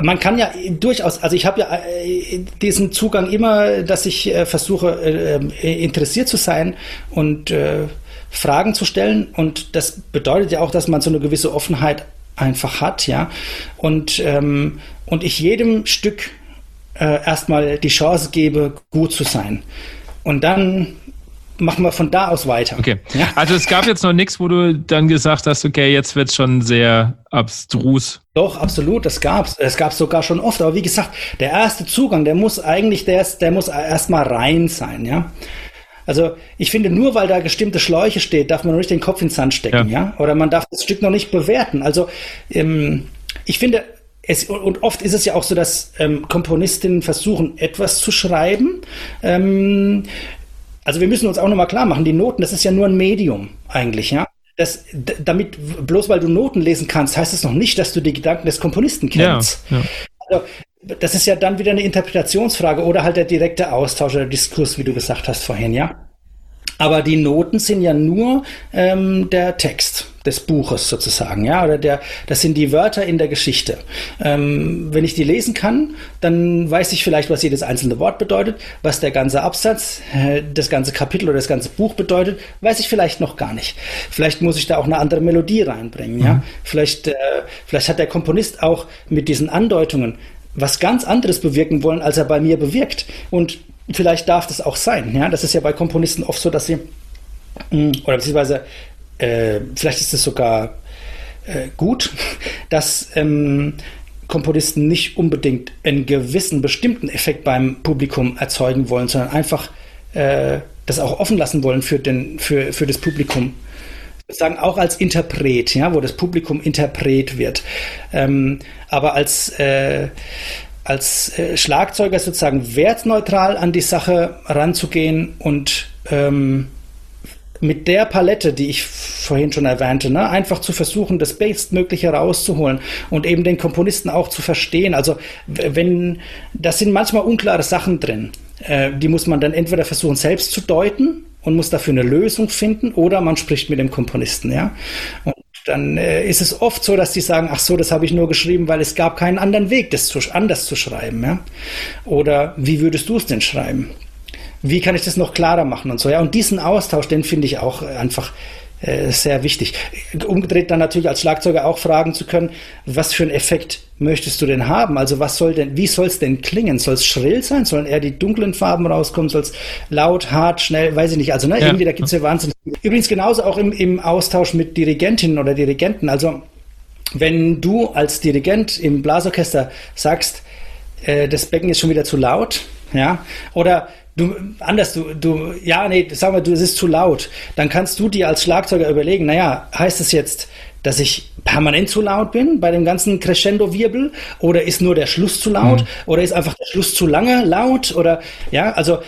man kann ja durchaus, also ich habe ja äh, diesen Zugang immer, dass ich äh, versuche, äh, interessiert zu sein und Fragen zu stellen. Und das bedeutet ja auch, dass man so eine gewisse Offenheit einfach hat, ja. Und, ähm, und ich jedem Stück äh, erstmal die Chance gebe, gut zu sein. Und dann machen wir von da aus weiter. Okay. Ja? Also es gab jetzt noch nichts, wo du dann gesagt hast, okay, jetzt wird es schon sehr abstrus. Doch, absolut, das gab's. Es gab sogar schon oft. Aber wie gesagt, der erste Zugang, der muss eigentlich, der, ist, der muss erstmal rein sein, ja. Also ich finde, nur weil da bestimmte Schläuche steht, darf man noch nicht den Kopf ins Sand stecken, ja. ja? Oder man darf das Stück noch nicht bewerten. Also ähm, ich finde, es, und oft ist es ja auch so, dass ähm, Komponistinnen versuchen, etwas zu schreiben. Ähm, also wir müssen uns auch nochmal klar machen, die Noten, das ist ja nur ein Medium eigentlich, ja. Das, damit, bloß weil du Noten lesen kannst, heißt es das noch nicht, dass du die Gedanken des Komponisten kennst. Ja, ja. Also, das ist ja dann wieder eine Interpretationsfrage oder halt der direkte Austausch oder Diskurs, wie du gesagt hast vorhin, ja. Aber die Noten sind ja nur ähm, der Text des Buches sozusagen, ja, oder der, das sind die Wörter in der Geschichte. Ähm, wenn ich die lesen kann, dann weiß ich vielleicht, was jedes einzelne Wort bedeutet, was der ganze Absatz, äh, das ganze Kapitel oder das ganze Buch bedeutet, weiß ich vielleicht noch gar nicht. Vielleicht muss ich da auch eine andere Melodie reinbringen, mhm. ja. Vielleicht, äh, vielleicht hat der Komponist auch mit diesen Andeutungen was ganz anderes bewirken wollen, als er bei mir bewirkt. Und vielleicht darf das auch sein. Ja, das ist ja bei Komponisten oft so, dass sie mm, oder beziehungsweise äh, vielleicht ist es sogar äh, gut, [LAUGHS] dass ähm, Komponisten nicht unbedingt einen gewissen bestimmten Effekt beim Publikum erzeugen wollen, sondern einfach äh, das auch offen lassen wollen für, den, für, für das Publikum. Sagen auch als Interpret, ja, wo das Publikum Interpret wird. Ähm, aber als äh, als äh, Schlagzeuger sozusagen wertneutral an die Sache ranzugehen und ähm, mit der Palette, die ich vorhin schon erwähnte, ne, einfach zu versuchen, das Bestmögliche rauszuholen und eben den Komponisten auch zu verstehen. Also wenn, das sind manchmal unklare Sachen drin. Äh, die muss man dann entweder versuchen selbst zu deuten und muss dafür eine Lösung finden oder man spricht mit dem Komponisten, ja. Und dann äh, ist es oft so, dass die sagen, ach so, das habe ich nur geschrieben, weil es gab keinen anderen Weg, das zu, anders zu schreiben, ja. Oder wie würdest du es denn schreiben? Wie kann ich das noch klarer machen und so, ja. Und diesen Austausch, den finde ich auch einfach sehr wichtig. Umgedreht dann natürlich als Schlagzeuger auch fragen zu können, was für einen Effekt möchtest du denn haben? Also was soll denn, wie soll es denn klingen? Soll es schrill sein? Sollen eher die dunklen Farben rauskommen? Soll es laut, hart, schnell? Weiß ich nicht. Also ne, ja. irgendwie, da gibt es ja wahnsinnig. Übrigens genauso auch im, im Austausch mit Dirigentinnen oder Dirigenten. Also wenn du als Dirigent im Blasorchester sagst, äh, das Becken ist schon wieder zu laut, ja, oder Du, anders, du, du, ja, nee, sag mal, du, es ist zu laut. Dann kannst du dir als Schlagzeuger überlegen, naja, heißt es jetzt, dass ich permanent zu laut bin bei dem ganzen Crescendo-Wirbel? Oder ist nur der Schluss zu laut? Mhm. Oder ist einfach der Schluss zu lange laut? Oder, ja, also,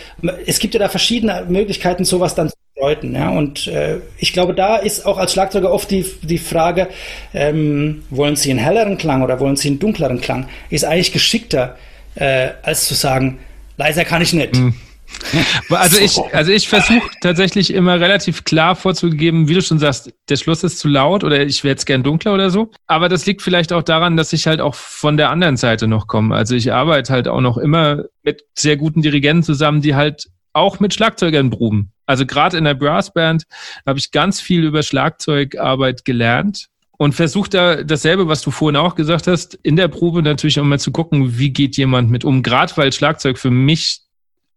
es gibt ja da verschiedene Möglichkeiten, sowas dann zu deuten, ja. Und, äh, ich glaube, da ist auch als Schlagzeuger oft die, die Frage, ähm, wollen Sie einen helleren Klang oder wollen Sie einen dunkleren Klang? Ist eigentlich geschickter, äh, als zu sagen, leiser kann ich nicht. Mhm. Also ich, also ich versuche tatsächlich immer relativ klar vorzugeben, wie du schon sagst, der Schluss ist zu laut oder ich wäre jetzt gern dunkler oder so. Aber das liegt vielleicht auch daran, dass ich halt auch von der anderen Seite noch komme. Also ich arbeite halt auch noch immer mit sehr guten Dirigenten zusammen, die halt auch mit Schlagzeugern proben. Also gerade in der Brassband habe ich ganz viel über Schlagzeugarbeit gelernt und versuche da dasselbe, was du vorhin auch gesagt hast, in der Probe natürlich auch mal zu gucken, wie geht jemand mit um. Gerade weil Schlagzeug für mich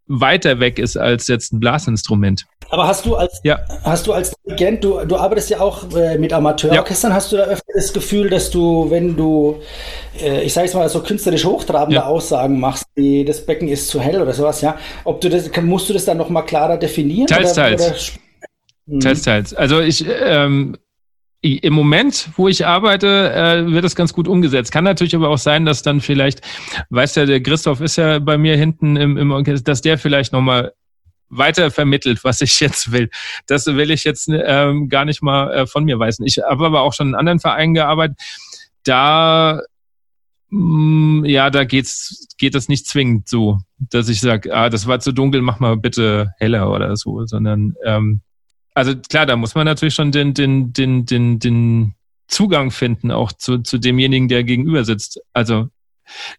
weiter weg ist als jetzt ein Blasinstrument. Aber hast du als ja. hast du als Dirigent, du, du arbeitest ja auch äh, mit Amateurorchestern, ja. hast du da öfter das Gefühl, dass du, wenn du, äh, ich sage jetzt mal so künstlerisch hochtrabende ja. Aussagen machst, wie das Becken ist zu hell oder sowas, ja, ob du das, musst du das dann nochmal klarer definieren? Teils, oder, teils. Oder? Teils, teils. Also ich, ähm, im Moment, wo ich arbeite, äh, wird das ganz gut umgesetzt. Kann natürlich aber auch sein, dass dann vielleicht, weiß ja, der Christoph ist ja bei mir hinten im, im Orchester, dass der vielleicht nochmal weiter vermittelt, was ich jetzt will. Das will ich jetzt ähm, gar nicht mal äh, von mir weisen. Ich habe aber auch schon in anderen Vereinen gearbeitet. Da mh, mm, ja, da geht's, geht das nicht zwingend so, dass ich sage, ah, das war zu dunkel, mach mal bitte heller oder so, sondern ähm, also klar, da muss man natürlich schon den, den, den, den, den Zugang finden, auch zu, zu demjenigen, der gegenüber sitzt. Also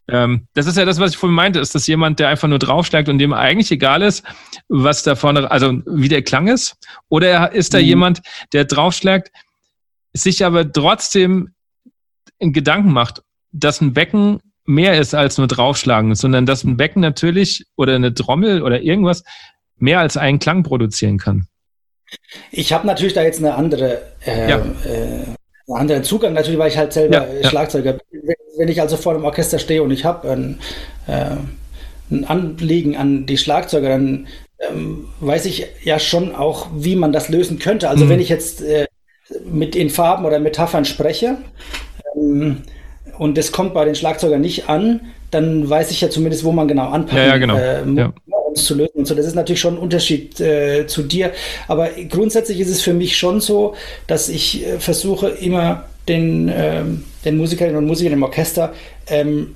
ähm, das ist ja das, was ich vorhin meinte, ist das jemand, der einfach nur draufschlägt und dem eigentlich egal ist, was da vorne, also wie der Klang ist? Oder ist da mhm. jemand, der draufschlägt, sich aber trotzdem in Gedanken macht, dass ein Becken mehr ist als nur draufschlagen, sondern dass ein Becken natürlich oder eine Trommel oder irgendwas mehr als einen Klang produzieren kann. Ich habe natürlich da jetzt eine andere, äh, ja. äh, einen anderen Zugang, natürlich, weil ich halt selber ja, Schlagzeuger bin. Wenn ich also vor dem Orchester stehe und ich habe ein, äh, ein Anliegen an die Schlagzeuger, dann ähm, weiß ich ja schon auch, wie man das lösen könnte. Also mhm. wenn ich jetzt äh, mit in Farben oder Metaphern spreche ähm, und das kommt bei den Schlagzeugern nicht an, dann weiß ich ja zumindest, wo man genau anpacken ja, ja, genau. Äh, muss, um es zu lösen und so. Das ist natürlich schon ein Unterschied äh, zu dir. Aber grundsätzlich ist es für mich schon so, dass ich äh, versuche immer den, ähm, den Musikerinnen und Musikern im Orchester, ähm,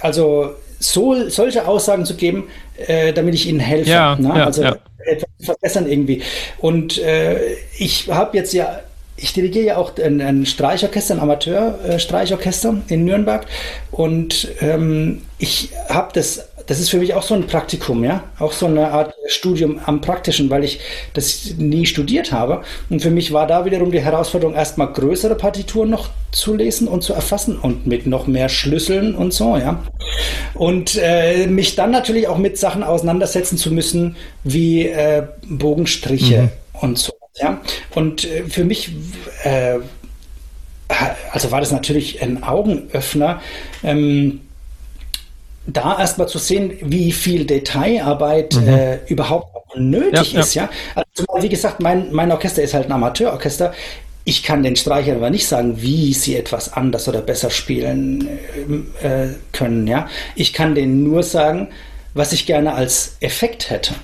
also so, solche Aussagen zu geben, äh, damit ich ihnen helfe. Ja, ne? ja, also ja. etwas zu verbessern irgendwie. Und äh, ich habe jetzt ja ich dirigiere ja auch ein, ein Streichorchester, ein Amateur-Streichorchester in Nürnberg. Und ähm, ich habe das das ist für mich auch so ein Praktikum, ja, auch so eine Art Studium am Praktischen, weil ich das nie studiert habe. Und für mich war da wiederum die Herausforderung, erstmal größere Partituren noch zu lesen und zu erfassen und mit noch mehr Schlüsseln und so, ja. Und äh, mich dann natürlich auch mit Sachen auseinandersetzen zu müssen, wie äh, Bogenstriche mhm. und so, ja. Und äh, für mich äh, also war das natürlich ein Augenöffner. Ähm, da erstmal zu sehen, wie viel Detailarbeit mhm. äh, überhaupt nötig ja, ist, ja. ja. Also, wie gesagt, mein, mein Orchester ist halt ein Amateurorchester. Ich kann den Streichern aber nicht sagen, wie sie etwas anders oder besser spielen äh, können, ja. Ich kann denen nur sagen, was ich gerne als Effekt hätte.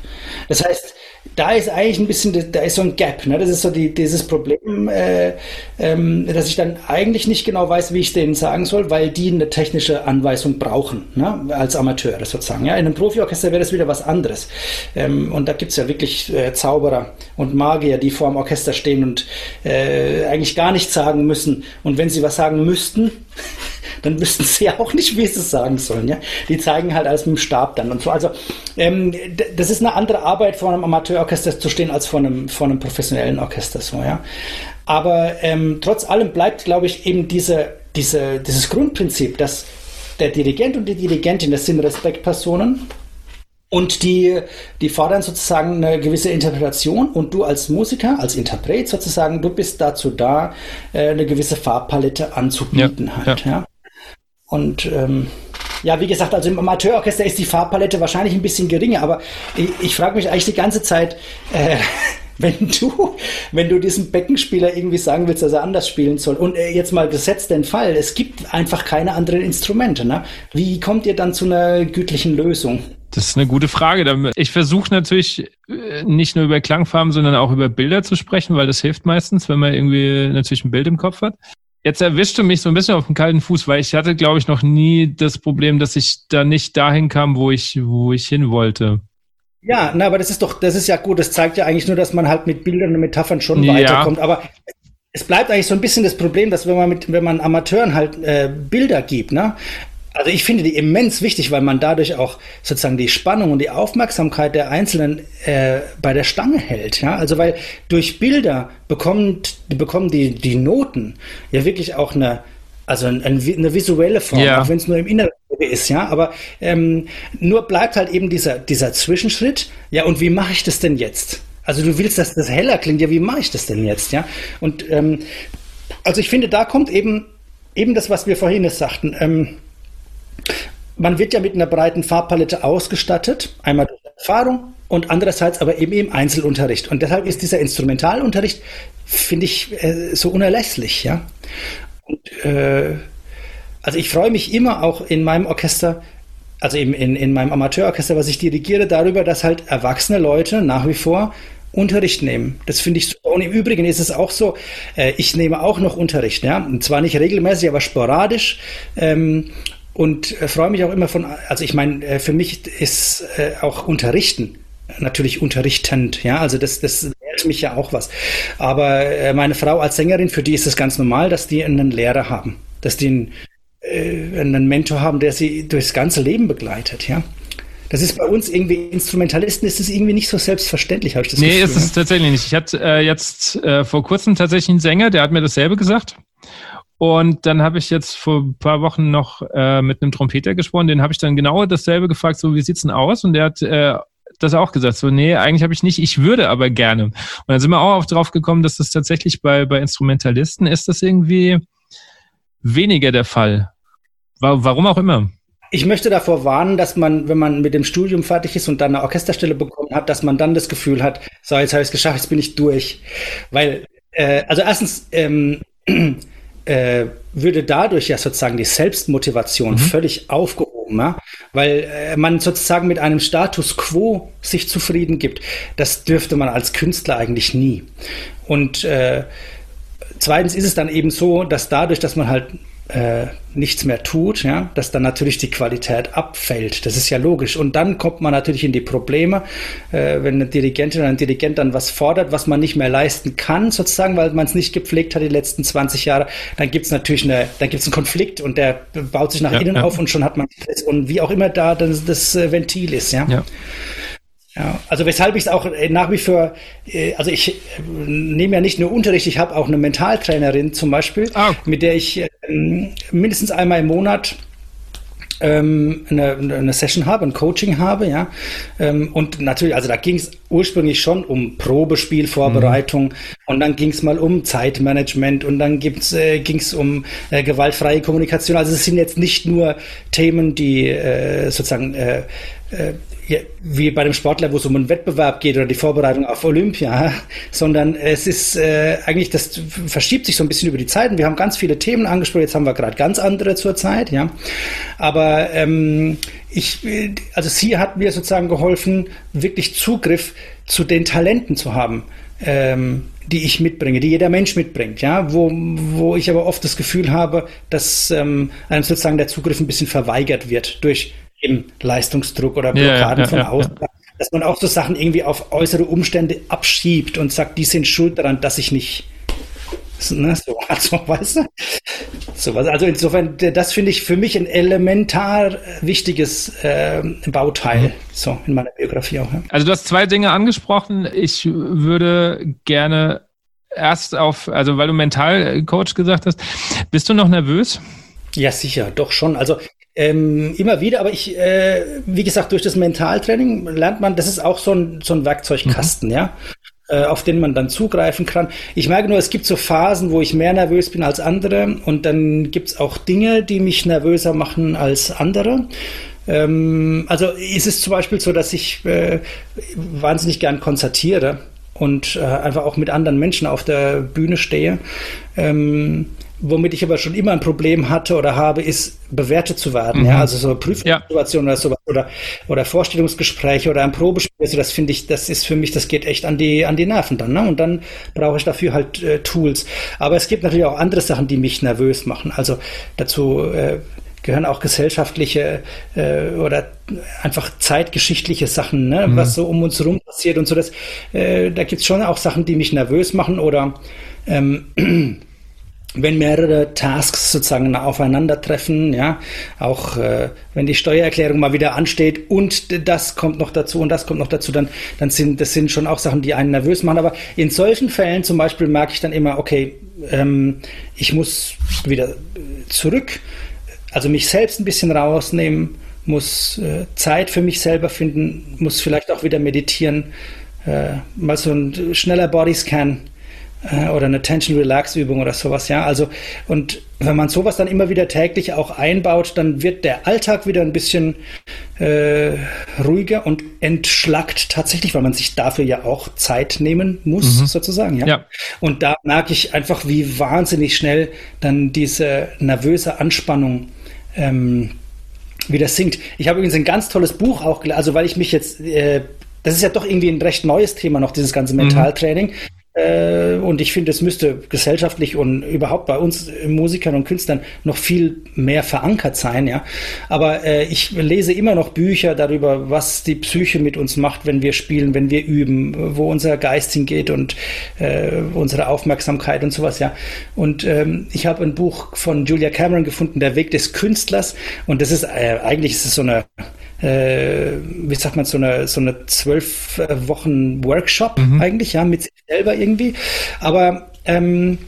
Das heißt, da ist eigentlich ein bisschen, da ist so ein Gap. Ne? Das ist so die, dieses Problem, äh, ähm, dass ich dann eigentlich nicht genau weiß, wie ich denen sagen soll, weil die eine technische Anweisung brauchen, ne? als Amateur sozusagen. Ja? In einem Profiorchester wäre das wieder was anderes. Ähm, und da gibt es ja wirklich äh, Zauberer und Magier, die vor dem Orchester stehen und äh, eigentlich gar nichts sagen müssen. Und wenn sie was sagen müssten, [LAUGHS] dann wüssten sie ja auch nicht, wie sie es sagen sollen. Ja? Die zeigen halt alles mit dem Stab dann und so. Also ähm, das ist eine andere Arbeit, vor einem Amateurorchester zu stehen, als vor einem, vor einem professionellen Orchester. So, ja? Aber ähm, trotz allem bleibt, glaube ich, eben diese, diese, dieses Grundprinzip, dass der Dirigent und die Dirigentin, das sind Respektpersonen, und die, die fordern sozusagen eine gewisse Interpretation und du als Musiker, als Interpret sozusagen, du bist dazu da, äh, eine gewisse Farbpalette anzubieten ja, halt. Ja. ja. Und ähm, ja, wie gesagt, also im Amateurorchester ist die Farbpalette wahrscheinlich ein bisschen geringer, aber ich, ich frage mich eigentlich die ganze Zeit, äh, [LAUGHS] wenn du, wenn du diesem Beckenspieler irgendwie sagen willst, dass er anders spielen soll, und äh, jetzt mal gesetzt den Fall, es gibt einfach keine anderen Instrumente, ne? Wie kommt ihr dann zu einer gütlichen Lösung? Das ist eine gute Frage. Ich versuche natürlich äh, nicht nur über Klangfarben, sondern auch über Bilder zu sprechen, weil das hilft meistens, wenn man irgendwie natürlich ein Bild im Kopf hat. Jetzt erwischt du mich so ein bisschen auf den kalten Fuß, weil ich hatte, glaube ich, noch nie das Problem, dass ich da nicht dahin kam, wo ich, wo ich hin wollte. Ja, na, aber das ist doch, das ist ja gut. Das zeigt ja eigentlich nur, dass man halt mit Bildern und Metaphern schon ja. weiterkommt. Aber es bleibt eigentlich so ein bisschen das Problem, dass wenn man mit, wenn man Amateuren halt äh, Bilder gibt, ne, also ich finde die immens wichtig, weil man dadurch auch sozusagen die Spannung und die Aufmerksamkeit der Einzelnen äh, bei der Stange hält. Ja? Also weil durch Bilder bekommt, bekommen die, die Noten ja wirklich auch eine, also eine, eine visuelle Form, ja. auch wenn es nur im Inneren ist, ja. Aber ähm, nur bleibt halt eben dieser, dieser Zwischenschritt. Ja, und wie mache ich das denn jetzt? Also du willst, dass das heller klingt, ja, wie mache ich das denn jetzt, ja? Und ähm, also ich finde, da kommt eben eben das, was wir vorhin sagten. Ähm, man wird ja mit einer breiten Farbpalette ausgestattet, einmal durch Erfahrung und andererseits aber eben im Einzelunterricht. Und deshalb ist dieser Instrumentalunterricht, finde ich, äh, so unerlässlich, ja. Und, äh, also ich freue mich immer auch in meinem Orchester, also eben in, in meinem Amateurorchester, was ich dirigiere, darüber, dass halt erwachsene Leute nach wie vor Unterricht nehmen. Das finde ich super. Und im Übrigen ist es auch so, äh, ich nehme auch noch Unterricht, ja. Und zwar nicht regelmäßig, aber sporadisch. Ähm, und äh, freue mich auch immer von, also ich meine, äh, für mich ist äh, auch Unterrichten natürlich unterrichtend, ja, also das, das lehrt mich ja auch was. Aber äh, meine Frau als Sängerin, für die ist es ganz normal, dass die einen Lehrer haben, dass die einen, äh, einen Mentor haben, der sie durchs ganze Leben begleitet, ja. Das ist bei uns irgendwie, Instrumentalisten ist es irgendwie nicht so selbstverständlich, habe ich das nee, Gefühl. Nee, ist es tatsächlich nicht. Ich hatte äh, jetzt äh, vor kurzem tatsächlich einen Sänger, der hat mir dasselbe gesagt. Und dann habe ich jetzt vor ein paar Wochen noch äh, mit einem Trompeter gesprochen, den habe ich dann genau dasselbe gefragt, so wie sieht's denn aus? Und der hat äh, das auch gesagt, so nee, eigentlich habe ich nicht, ich würde aber gerne. Und dann sind wir auch auf drauf gekommen, dass das tatsächlich bei, bei Instrumentalisten ist das irgendwie weniger der Fall. Warum auch immer. Ich möchte davor warnen, dass man, wenn man mit dem Studium fertig ist und dann eine Orchesterstelle bekommen hat, dass man dann das Gefühl hat, so, jetzt habe ich es geschafft, jetzt bin ich durch. Weil, äh, also erstens, ähm, [CLEARS THROAT] äh, würde dadurch ja sozusagen die Selbstmotivation mhm. völlig aufgehoben, ja? weil äh, man sozusagen mit einem Status quo sich zufrieden gibt. Das dürfte man als Künstler eigentlich nie. Und äh, zweitens ist es dann eben so, dass dadurch, dass man halt äh, nichts mehr tut, ja, dass dann natürlich die Qualität abfällt. Das ist ja logisch. Und dann kommt man natürlich in die Probleme, äh, wenn eine Dirigentin oder ein Dirigent dann was fordert, was man nicht mehr leisten kann, sozusagen, weil man es nicht gepflegt hat die letzten 20 Jahre, dann gibt es natürlich eine, dann gibt es einen Konflikt und der baut sich nach ja, innen ja. auf und schon hat man und wie auch immer da das, das äh, Ventil ist, ja. ja. Ja, also weshalb ich es auch äh, nach wie vor, äh, also ich äh, nehme ja nicht nur Unterricht, ich habe auch eine Mentaltrainerin zum Beispiel, ah. mit der ich ähm, mindestens einmal im Monat ähm, eine, eine Session habe, ein Coaching habe, ja. Ähm, und natürlich, also da ging es ursprünglich schon um Probespielvorbereitung mhm. und dann ging es mal um Zeitmanagement und dann äh, ging es um äh, gewaltfreie Kommunikation. Also es sind jetzt nicht nur Themen, die äh, sozusagen äh, äh, wie bei dem Sportler, wo es um einen Wettbewerb geht oder die Vorbereitung auf Olympia, [LAUGHS] sondern es ist äh, eigentlich, das verschiebt sich so ein bisschen über die Zeit und wir haben ganz viele Themen angesprochen, jetzt haben wir gerade ganz andere zur Zeit, ja. Aber ähm, ich, also sie hat mir sozusagen geholfen, wirklich Zugriff zu den Talenten zu haben. Ähm, die ich mitbringe, die jeder Mensch mitbringt, ja, wo, wo ich aber oft das Gefühl habe, dass ähm, einem sozusagen der Zugriff ein bisschen verweigert wird durch eben Leistungsdruck oder Blockaden ja, ja, von außen. Dass man auch so Sachen irgendwie auf äußere Umstände abschiebt und sagt, die sind schuld daran, dass ich nicht Ne, so, [LAUGHS] also, weißt du? So, also insofern, das finde ich für mich ein elementar wichtiges äh, Bauteil mhm. so in meiner Biografie auch. Ja. Also du hast zwei Dinge angesprochen. Ich würde gerne erst auf, also weil du Mentalcoach gesagt hast, bist du noch nervös? Ja, sicher, doch schon. Also ähm, immer wieder, aber ich, äh, wie gesagt, durch das Mentaltraining lernt man, das ist auch so ein, so ein Werkzeugkasten, mhm. ja äh, auf den man dann zugreifen kann. Ich merke nur, es gibt so Phasen, wo ich mehr nervös bin als andere und dann gibt es auch Dinge, die mich nervöser machen als andere. Ähm, also ist es zum Beispiel so, dass ich äh, wahnsinnig gern konzertiere und äh, einfach auch mit anderen Menschen auf der Bühne stehe. Ähm, Womit ich aber schon immer ein Problem hatte oder habe, ist bewertet zu werden. Mhm. Ja, also so Prüfungssituationen ja. oder sowas oder, oder Vorstellungsgespräche oder ein Probespiel. Also das finde ich, das ist für mich, das geht echt an die, an die Nerven dann. Ne? Und dann brauche ich dafür halt äh, Tools. Aber es gibt natürlich auch andere Sachen, die mich nervös machen. Also dazu äh, gehören auch gesellschaftliche äh, oder einfach zeitgeschichtliche Sachen, ne? Mhm. was so um uns herum passiert und so. Das, äh, da gibt es schon auch Sachen, die mich nervös machen oder ähm, [CLEARS THROAT] wenn mehrere Tasks sozusagen aufeinandertreffen, ja, auch äh, wenn die Steuererklärung mal wieder ansteht und das kommt noch dazu und das kommt noch dazu, dann, dann sind das sind schon auch Sachen, die einen nervös machen. Aber in solchen Fällen zum Beispiel merke ich dann immer, okay, ähm, ich muss wieder zurück, also mich selbst ein bisschen rausnehmen, muss äh, Zeit für mich selber finden, muss vielleicht auch wieder meditieren, äh, mal so ein schneller Bodyscan äh, oder eine Tension Relax Übung oder sowas, ja. Also, und wenn man sowas dann immer wieder täglich auch einbaut, dann wird der Alltag wieder ein bisschen äh, ruhiger und entschlackt tatsächlich, weil man sich dafür ja auch Zeit nehmen muss, mhm. sozusagen, ja? ja. Und da merke ich einfach, wie wahnsinnig schnell dann diese nervöse Anspannung ähm, wieder sinkt. Ich habe übrigens ein ganz tolles Buch auch, also weil ich mich jetzt äh, das ist ja doch irgendwie ein recht neues Thema noch, dieses ganze mhm. Mentaltraining. Mhm. Äh, und ich finde, es müsste gesellschaftlich und überhaupt bei uns Musikern und Künstlern noch viel mehr verankert sein, ja. Aber äh, ich lese immer noch Bücher darüber, was die Psyche mit uns macht, wenn wir spielen, wenn wir üben, wo unser Geist hingeht und äh, unsere Aufmerksamkeit und sowas, ja. Und ähm, ich habe ein Buch von Julia Cameron gefunden, Der Weg des Künstlers. Und das ist äh, eigentlich ist es so eine äh, wie sagt man, so eine, so eine zwölf Wochen Workshop mhm. eigentlich, ja, mit sich selber irgendwie. Aber ähm,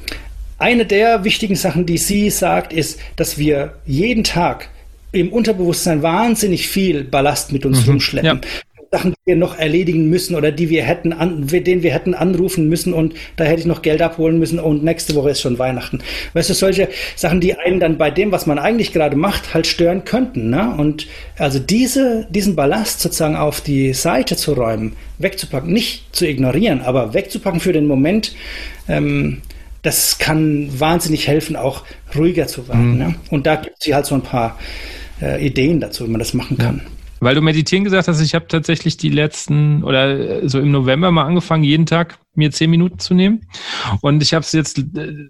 eine der wichtigen Sachen, die sie sagt, ist, dass wir jeden Tag im Unterbewusstsein wahnsinnig viel Ballast mit uns mhm. rumschleppen. Ja. Sachen, die wir noch erledigen müssen oder die wir hätten an, den wir hätten anrufen müssen und da hätte ich noch Geld abholen müssen und nächste Woche ist schon Weihnachten. Weißt du, solche Sachen, die einen dann bei dem, was man eigentlich gerade macht, halt stören könnten. Ne? Und also diese, diesen Ballast sozusagen auf die Seite zu räumen, wegzupacken, nicht zu ignorieren, aber wegzupacken für den Moment, ähm, das kann wahnsinnig helfen, auch ruhiger zu werden. Mhm. Ne? Und da gibt es hier halt so ein paar äh, Ideen dazu, wie man das machen kann. Ja. Weil du meditieren gesagt hast, ich habe tatsächlich die letzten oder so im November mal angefangen, jeden Tag mir zehn Minuten zu nehmen. Und ich habe es jetzt äh,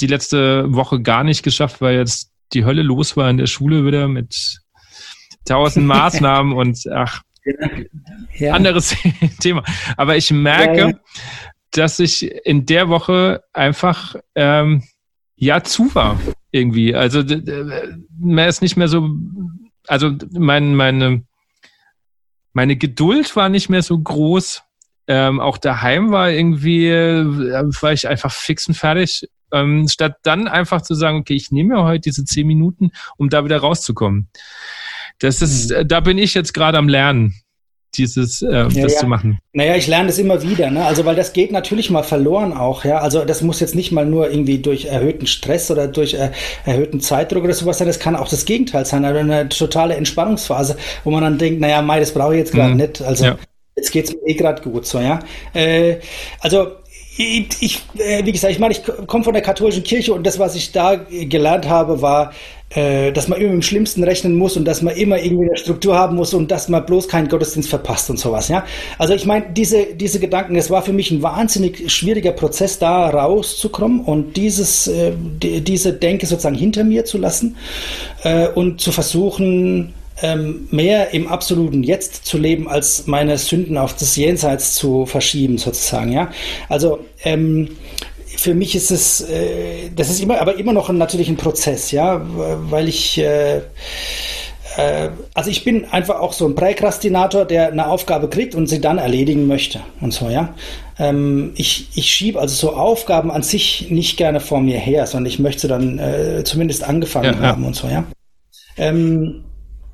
die letzte Woche gar nicht geschafft, weil jetzt die Hölle los war in der Schule wieder mit tausend [LAUGHS] Maßnahmen und ach, ja. anderes [LAUGHS] Thema. Aber ich merke, ja, ja. dass ich in der Woche einfach ähm, ja zu war irgendwie. Also man ist nicht mehr so also mein, meine, meine Geduld war nicht mehr so groß. Ähm, auch daheim war irgendwie, äh, war ich einfach fix und fertig. Ähm, statt dann einfach zu sagen, okay, ich nehme mir heute diese zehn Minuten, um da wieder rauszukommen. Das ist, mhm. da bin ich jetzt gerade am Lernen. Dieses, äh, ja, das ja. zu machen. Naja, ich lerne das immer wieder, ne? Also, weil das geht natürlich mal verloren auch, ja. Also, das muss jetzt nicht mal nur irgendwie durch erhöhten Stress oder durch äh, erhöhten Zeitdruck oder sowas sein. Das kann auch das Gegenteil sein, also eine totale Entspannungsphase, wo man dann denkt, naja, Mai, das brauche ich jetzt gerade mhm. nicht. Also, ja. jetzt geht's mir eh gerade gut, so, ja. Äh, also, ich, äh, wie gesagt, ich meine, ich komme von der katholischen Kirche und das, was ich da gelernt habe, war, äh, dass man immer mit dem Schlimmsten rechnen muss und dass man immer irgendwie eine Struktur haben muss und dass man bloß keinen Gottesdienst verpasst und sowas. Ja, also ich meine, diese diese Gedanken, es war für mich ein wahnsinnig schwieriger Prozess, da rauszukommen und dieses äh, die, diese Denke sozusagen hinter mir zu lassen und zu versuchen ähm, mehr im absoluten Jetzt zu leben, als meine Sünden auf das Jenseits zu verschieben, sozusagen. Ja, also ähm, für mich ist es, äh, das ist immer, aber immer noch ein, natürlich ein Prozess, ja, weil ich äh, äh, also ich bin einfach auch so ein Präkrastinator, der eine Aufgabe kriegt und sie dann erledigen möchte und so, ja. Ähm, ich ich schiebe also so Aufgaben an sich nicht gerne vor mir her, sondern ich möchte dann äh, zumindest angefangen ja, haben ja. und so, ja. Ähm,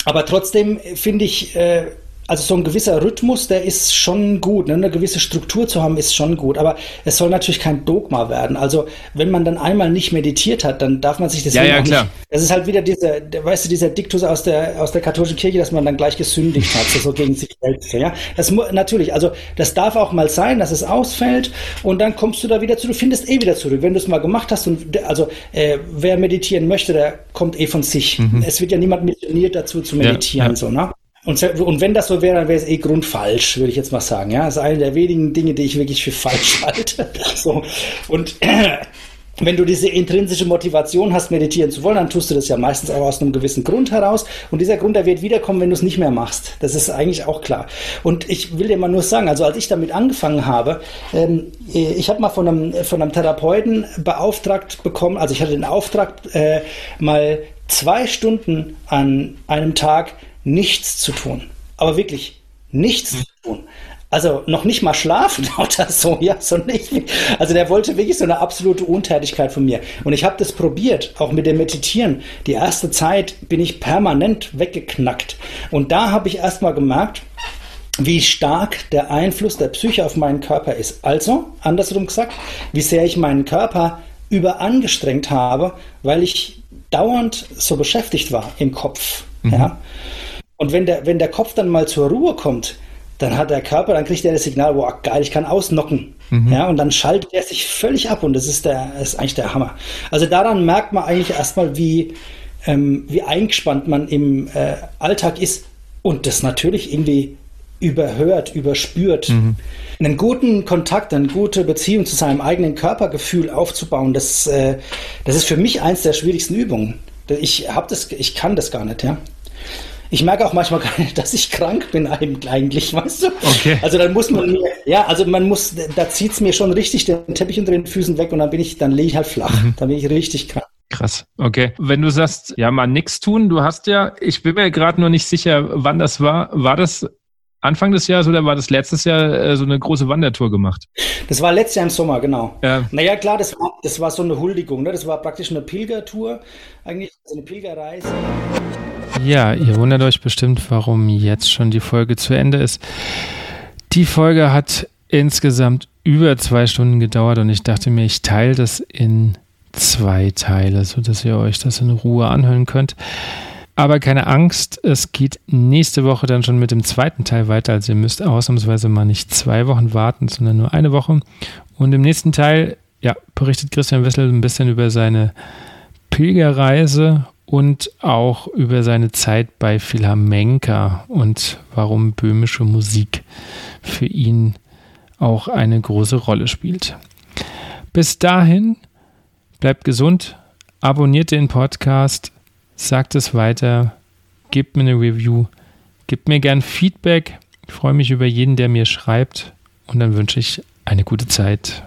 aber trotzdem finde ich, äh, also so ein gewisser Rhythmus, der ist schon gut. Ne? Eine gewisse Struktur zu haben, ist schon gut. Aber es soll natürlich kein Dogma werden. Also wenn man dann einmal nicht meditiert hat, dann darf man sich das ja, ja, klar. nicht. Das ist halt wieder dieser, weißt du, dieser Diktus aus der aus der katholischen Kirche, dass man dann gleich gesündigt hat, so gegen sich selbst. Ja, das natürlich. Also das darf auch mal sein, dass es ausfällt und dann kommst du da wieder zu. Du findest eh wieder zurück, wenn du es mal gemacht hast. Und also äh, wer meditieren möchte, der kommt eh von sich. Mhm. Es wird ja niemand missioniert dazu zu meditieren, ja, so ne? Und, und wenn das so wäre, dann wäre es eh grundfalsch, würde ich jetzt mal sagen. Ja, das ist eine der wenigen Dinge, die ich wirklich für falsch [LAUGHS] halte. so. Und äh, [CLEARS THROAT] wenn du diese intrinsische Motivation hast, meditieren zu wollen, dann tust du das ja meistens auch aus einem gewissen Grund heraus. Und dieser Grund, der wird wiederkommen, wenn du es nicht mehr machst. Das ist eigentlich auch klar. Und ich will dir mal nur sagen, also als ich damit angefangen habe, ähm, ich habe mal von einem, von einem Therapeuten beauftragt bekommen, also ich hatte den Auftrag, äh, mal zwei Stunden an einem Tag nichts zu tun. Aber wirklich nichts mhm. zu tun. Also noch nicht mal schlafen [LAUGHS] oder so, ja, so nicht. Also der wollte wirklich so eine absolute Untätigkeit von mir. Und ich habe das probiert, auch mit dem Meditieren. Die erste Zeit bin ich permanent weggeknackt. Und da habe ich erstmal gemerkt, wie stark der Einfluss der Psyche auf meinen Körper ist. Also, andersrum gesagt, wie sehr ich meinen Körper überangestrengt habe, weil ich dauernd so beschäftigt war im Kopf. Mhm. Ja. Und wenn der, wenn der Kopf dann mal zur Ruhe kommt, dann hat der Körper, dann kriegt er das Signal, wow, geil, ich kann ausnocken. Mhm. Ja, und dann schaltet er sich völlig ab und das ist der, ist eigentlich der Hammer. Also daran merkt man eigentlich erstmal, wie, ähm, wie eingespannt man im äh, Alltag ist und das natürlich irgendwie überhört, überspürt. Mhm. Einen guten Kontakt, eine gute Beziehung zu seinem eigenen Körpergefühl aufzubauen, das, äh, das ist für mich eins der schwierigsten Übungen. Ich habe das, ich kann das gar nicht, ja ich merke auch manchmal gar nicht, [LAUGHS] dass ich krank bin eigentlich, weißt du? Okay. Also dann muss man mir, ja, also man muss, da zieht es mir schon richtig den Teppich unter den Füßen weg und dann bin ich, dann lege ich halt flach. Mhm. Dann bin ich richtig krank. Krass, okay. Wenn du sagst, ja, mal nichts tun, du hast ja, ich bin mir gerade nur nicht sicher, wann das war. War das Anfang des Jahres oder war das letztes Jahr äh, so eine große Wandertour gemacht? Das war letztes Jahr im Sommer, genau. Ja. Naja, klar, das war, das war so eine Huldigung, ne? Das war praktisch eine Pilgertour, eigentlich so eine Pilgerreise. Ja, ihr wundert euch bestimmt, warum jetzt schon die Folge zu Ende ist. Die Folge hat insgesamt über zwei Stunden gedauert und ich dachte mir, ich teile das in zwei Teile, sodass ihr euch das in Ruhe anhören könnt. Aber keine Angst, es geht nächste Woche dann schon mit dem zweiten Teil weiter. Also ihr müsst ausnahmsweise mal nicht zwei Wochen warten, sondern nur eine Woche. Und im nächsten Teil, ja, berichtet Christian Wessel ein bisschen über seine Pilgerreise und auch über seine Zeit bei Philharmenka und warum böhmische Musik für ihn auch eine große Rolle spielt. Bis dahin, bleibt gesund, abonniert den Podcast, sagt es weiter, gebt mir eine Review, gebt mir gern Feedback. Ich freue mich über jeden, der mir schreibt und dann wünsche ich eine gute Zeit.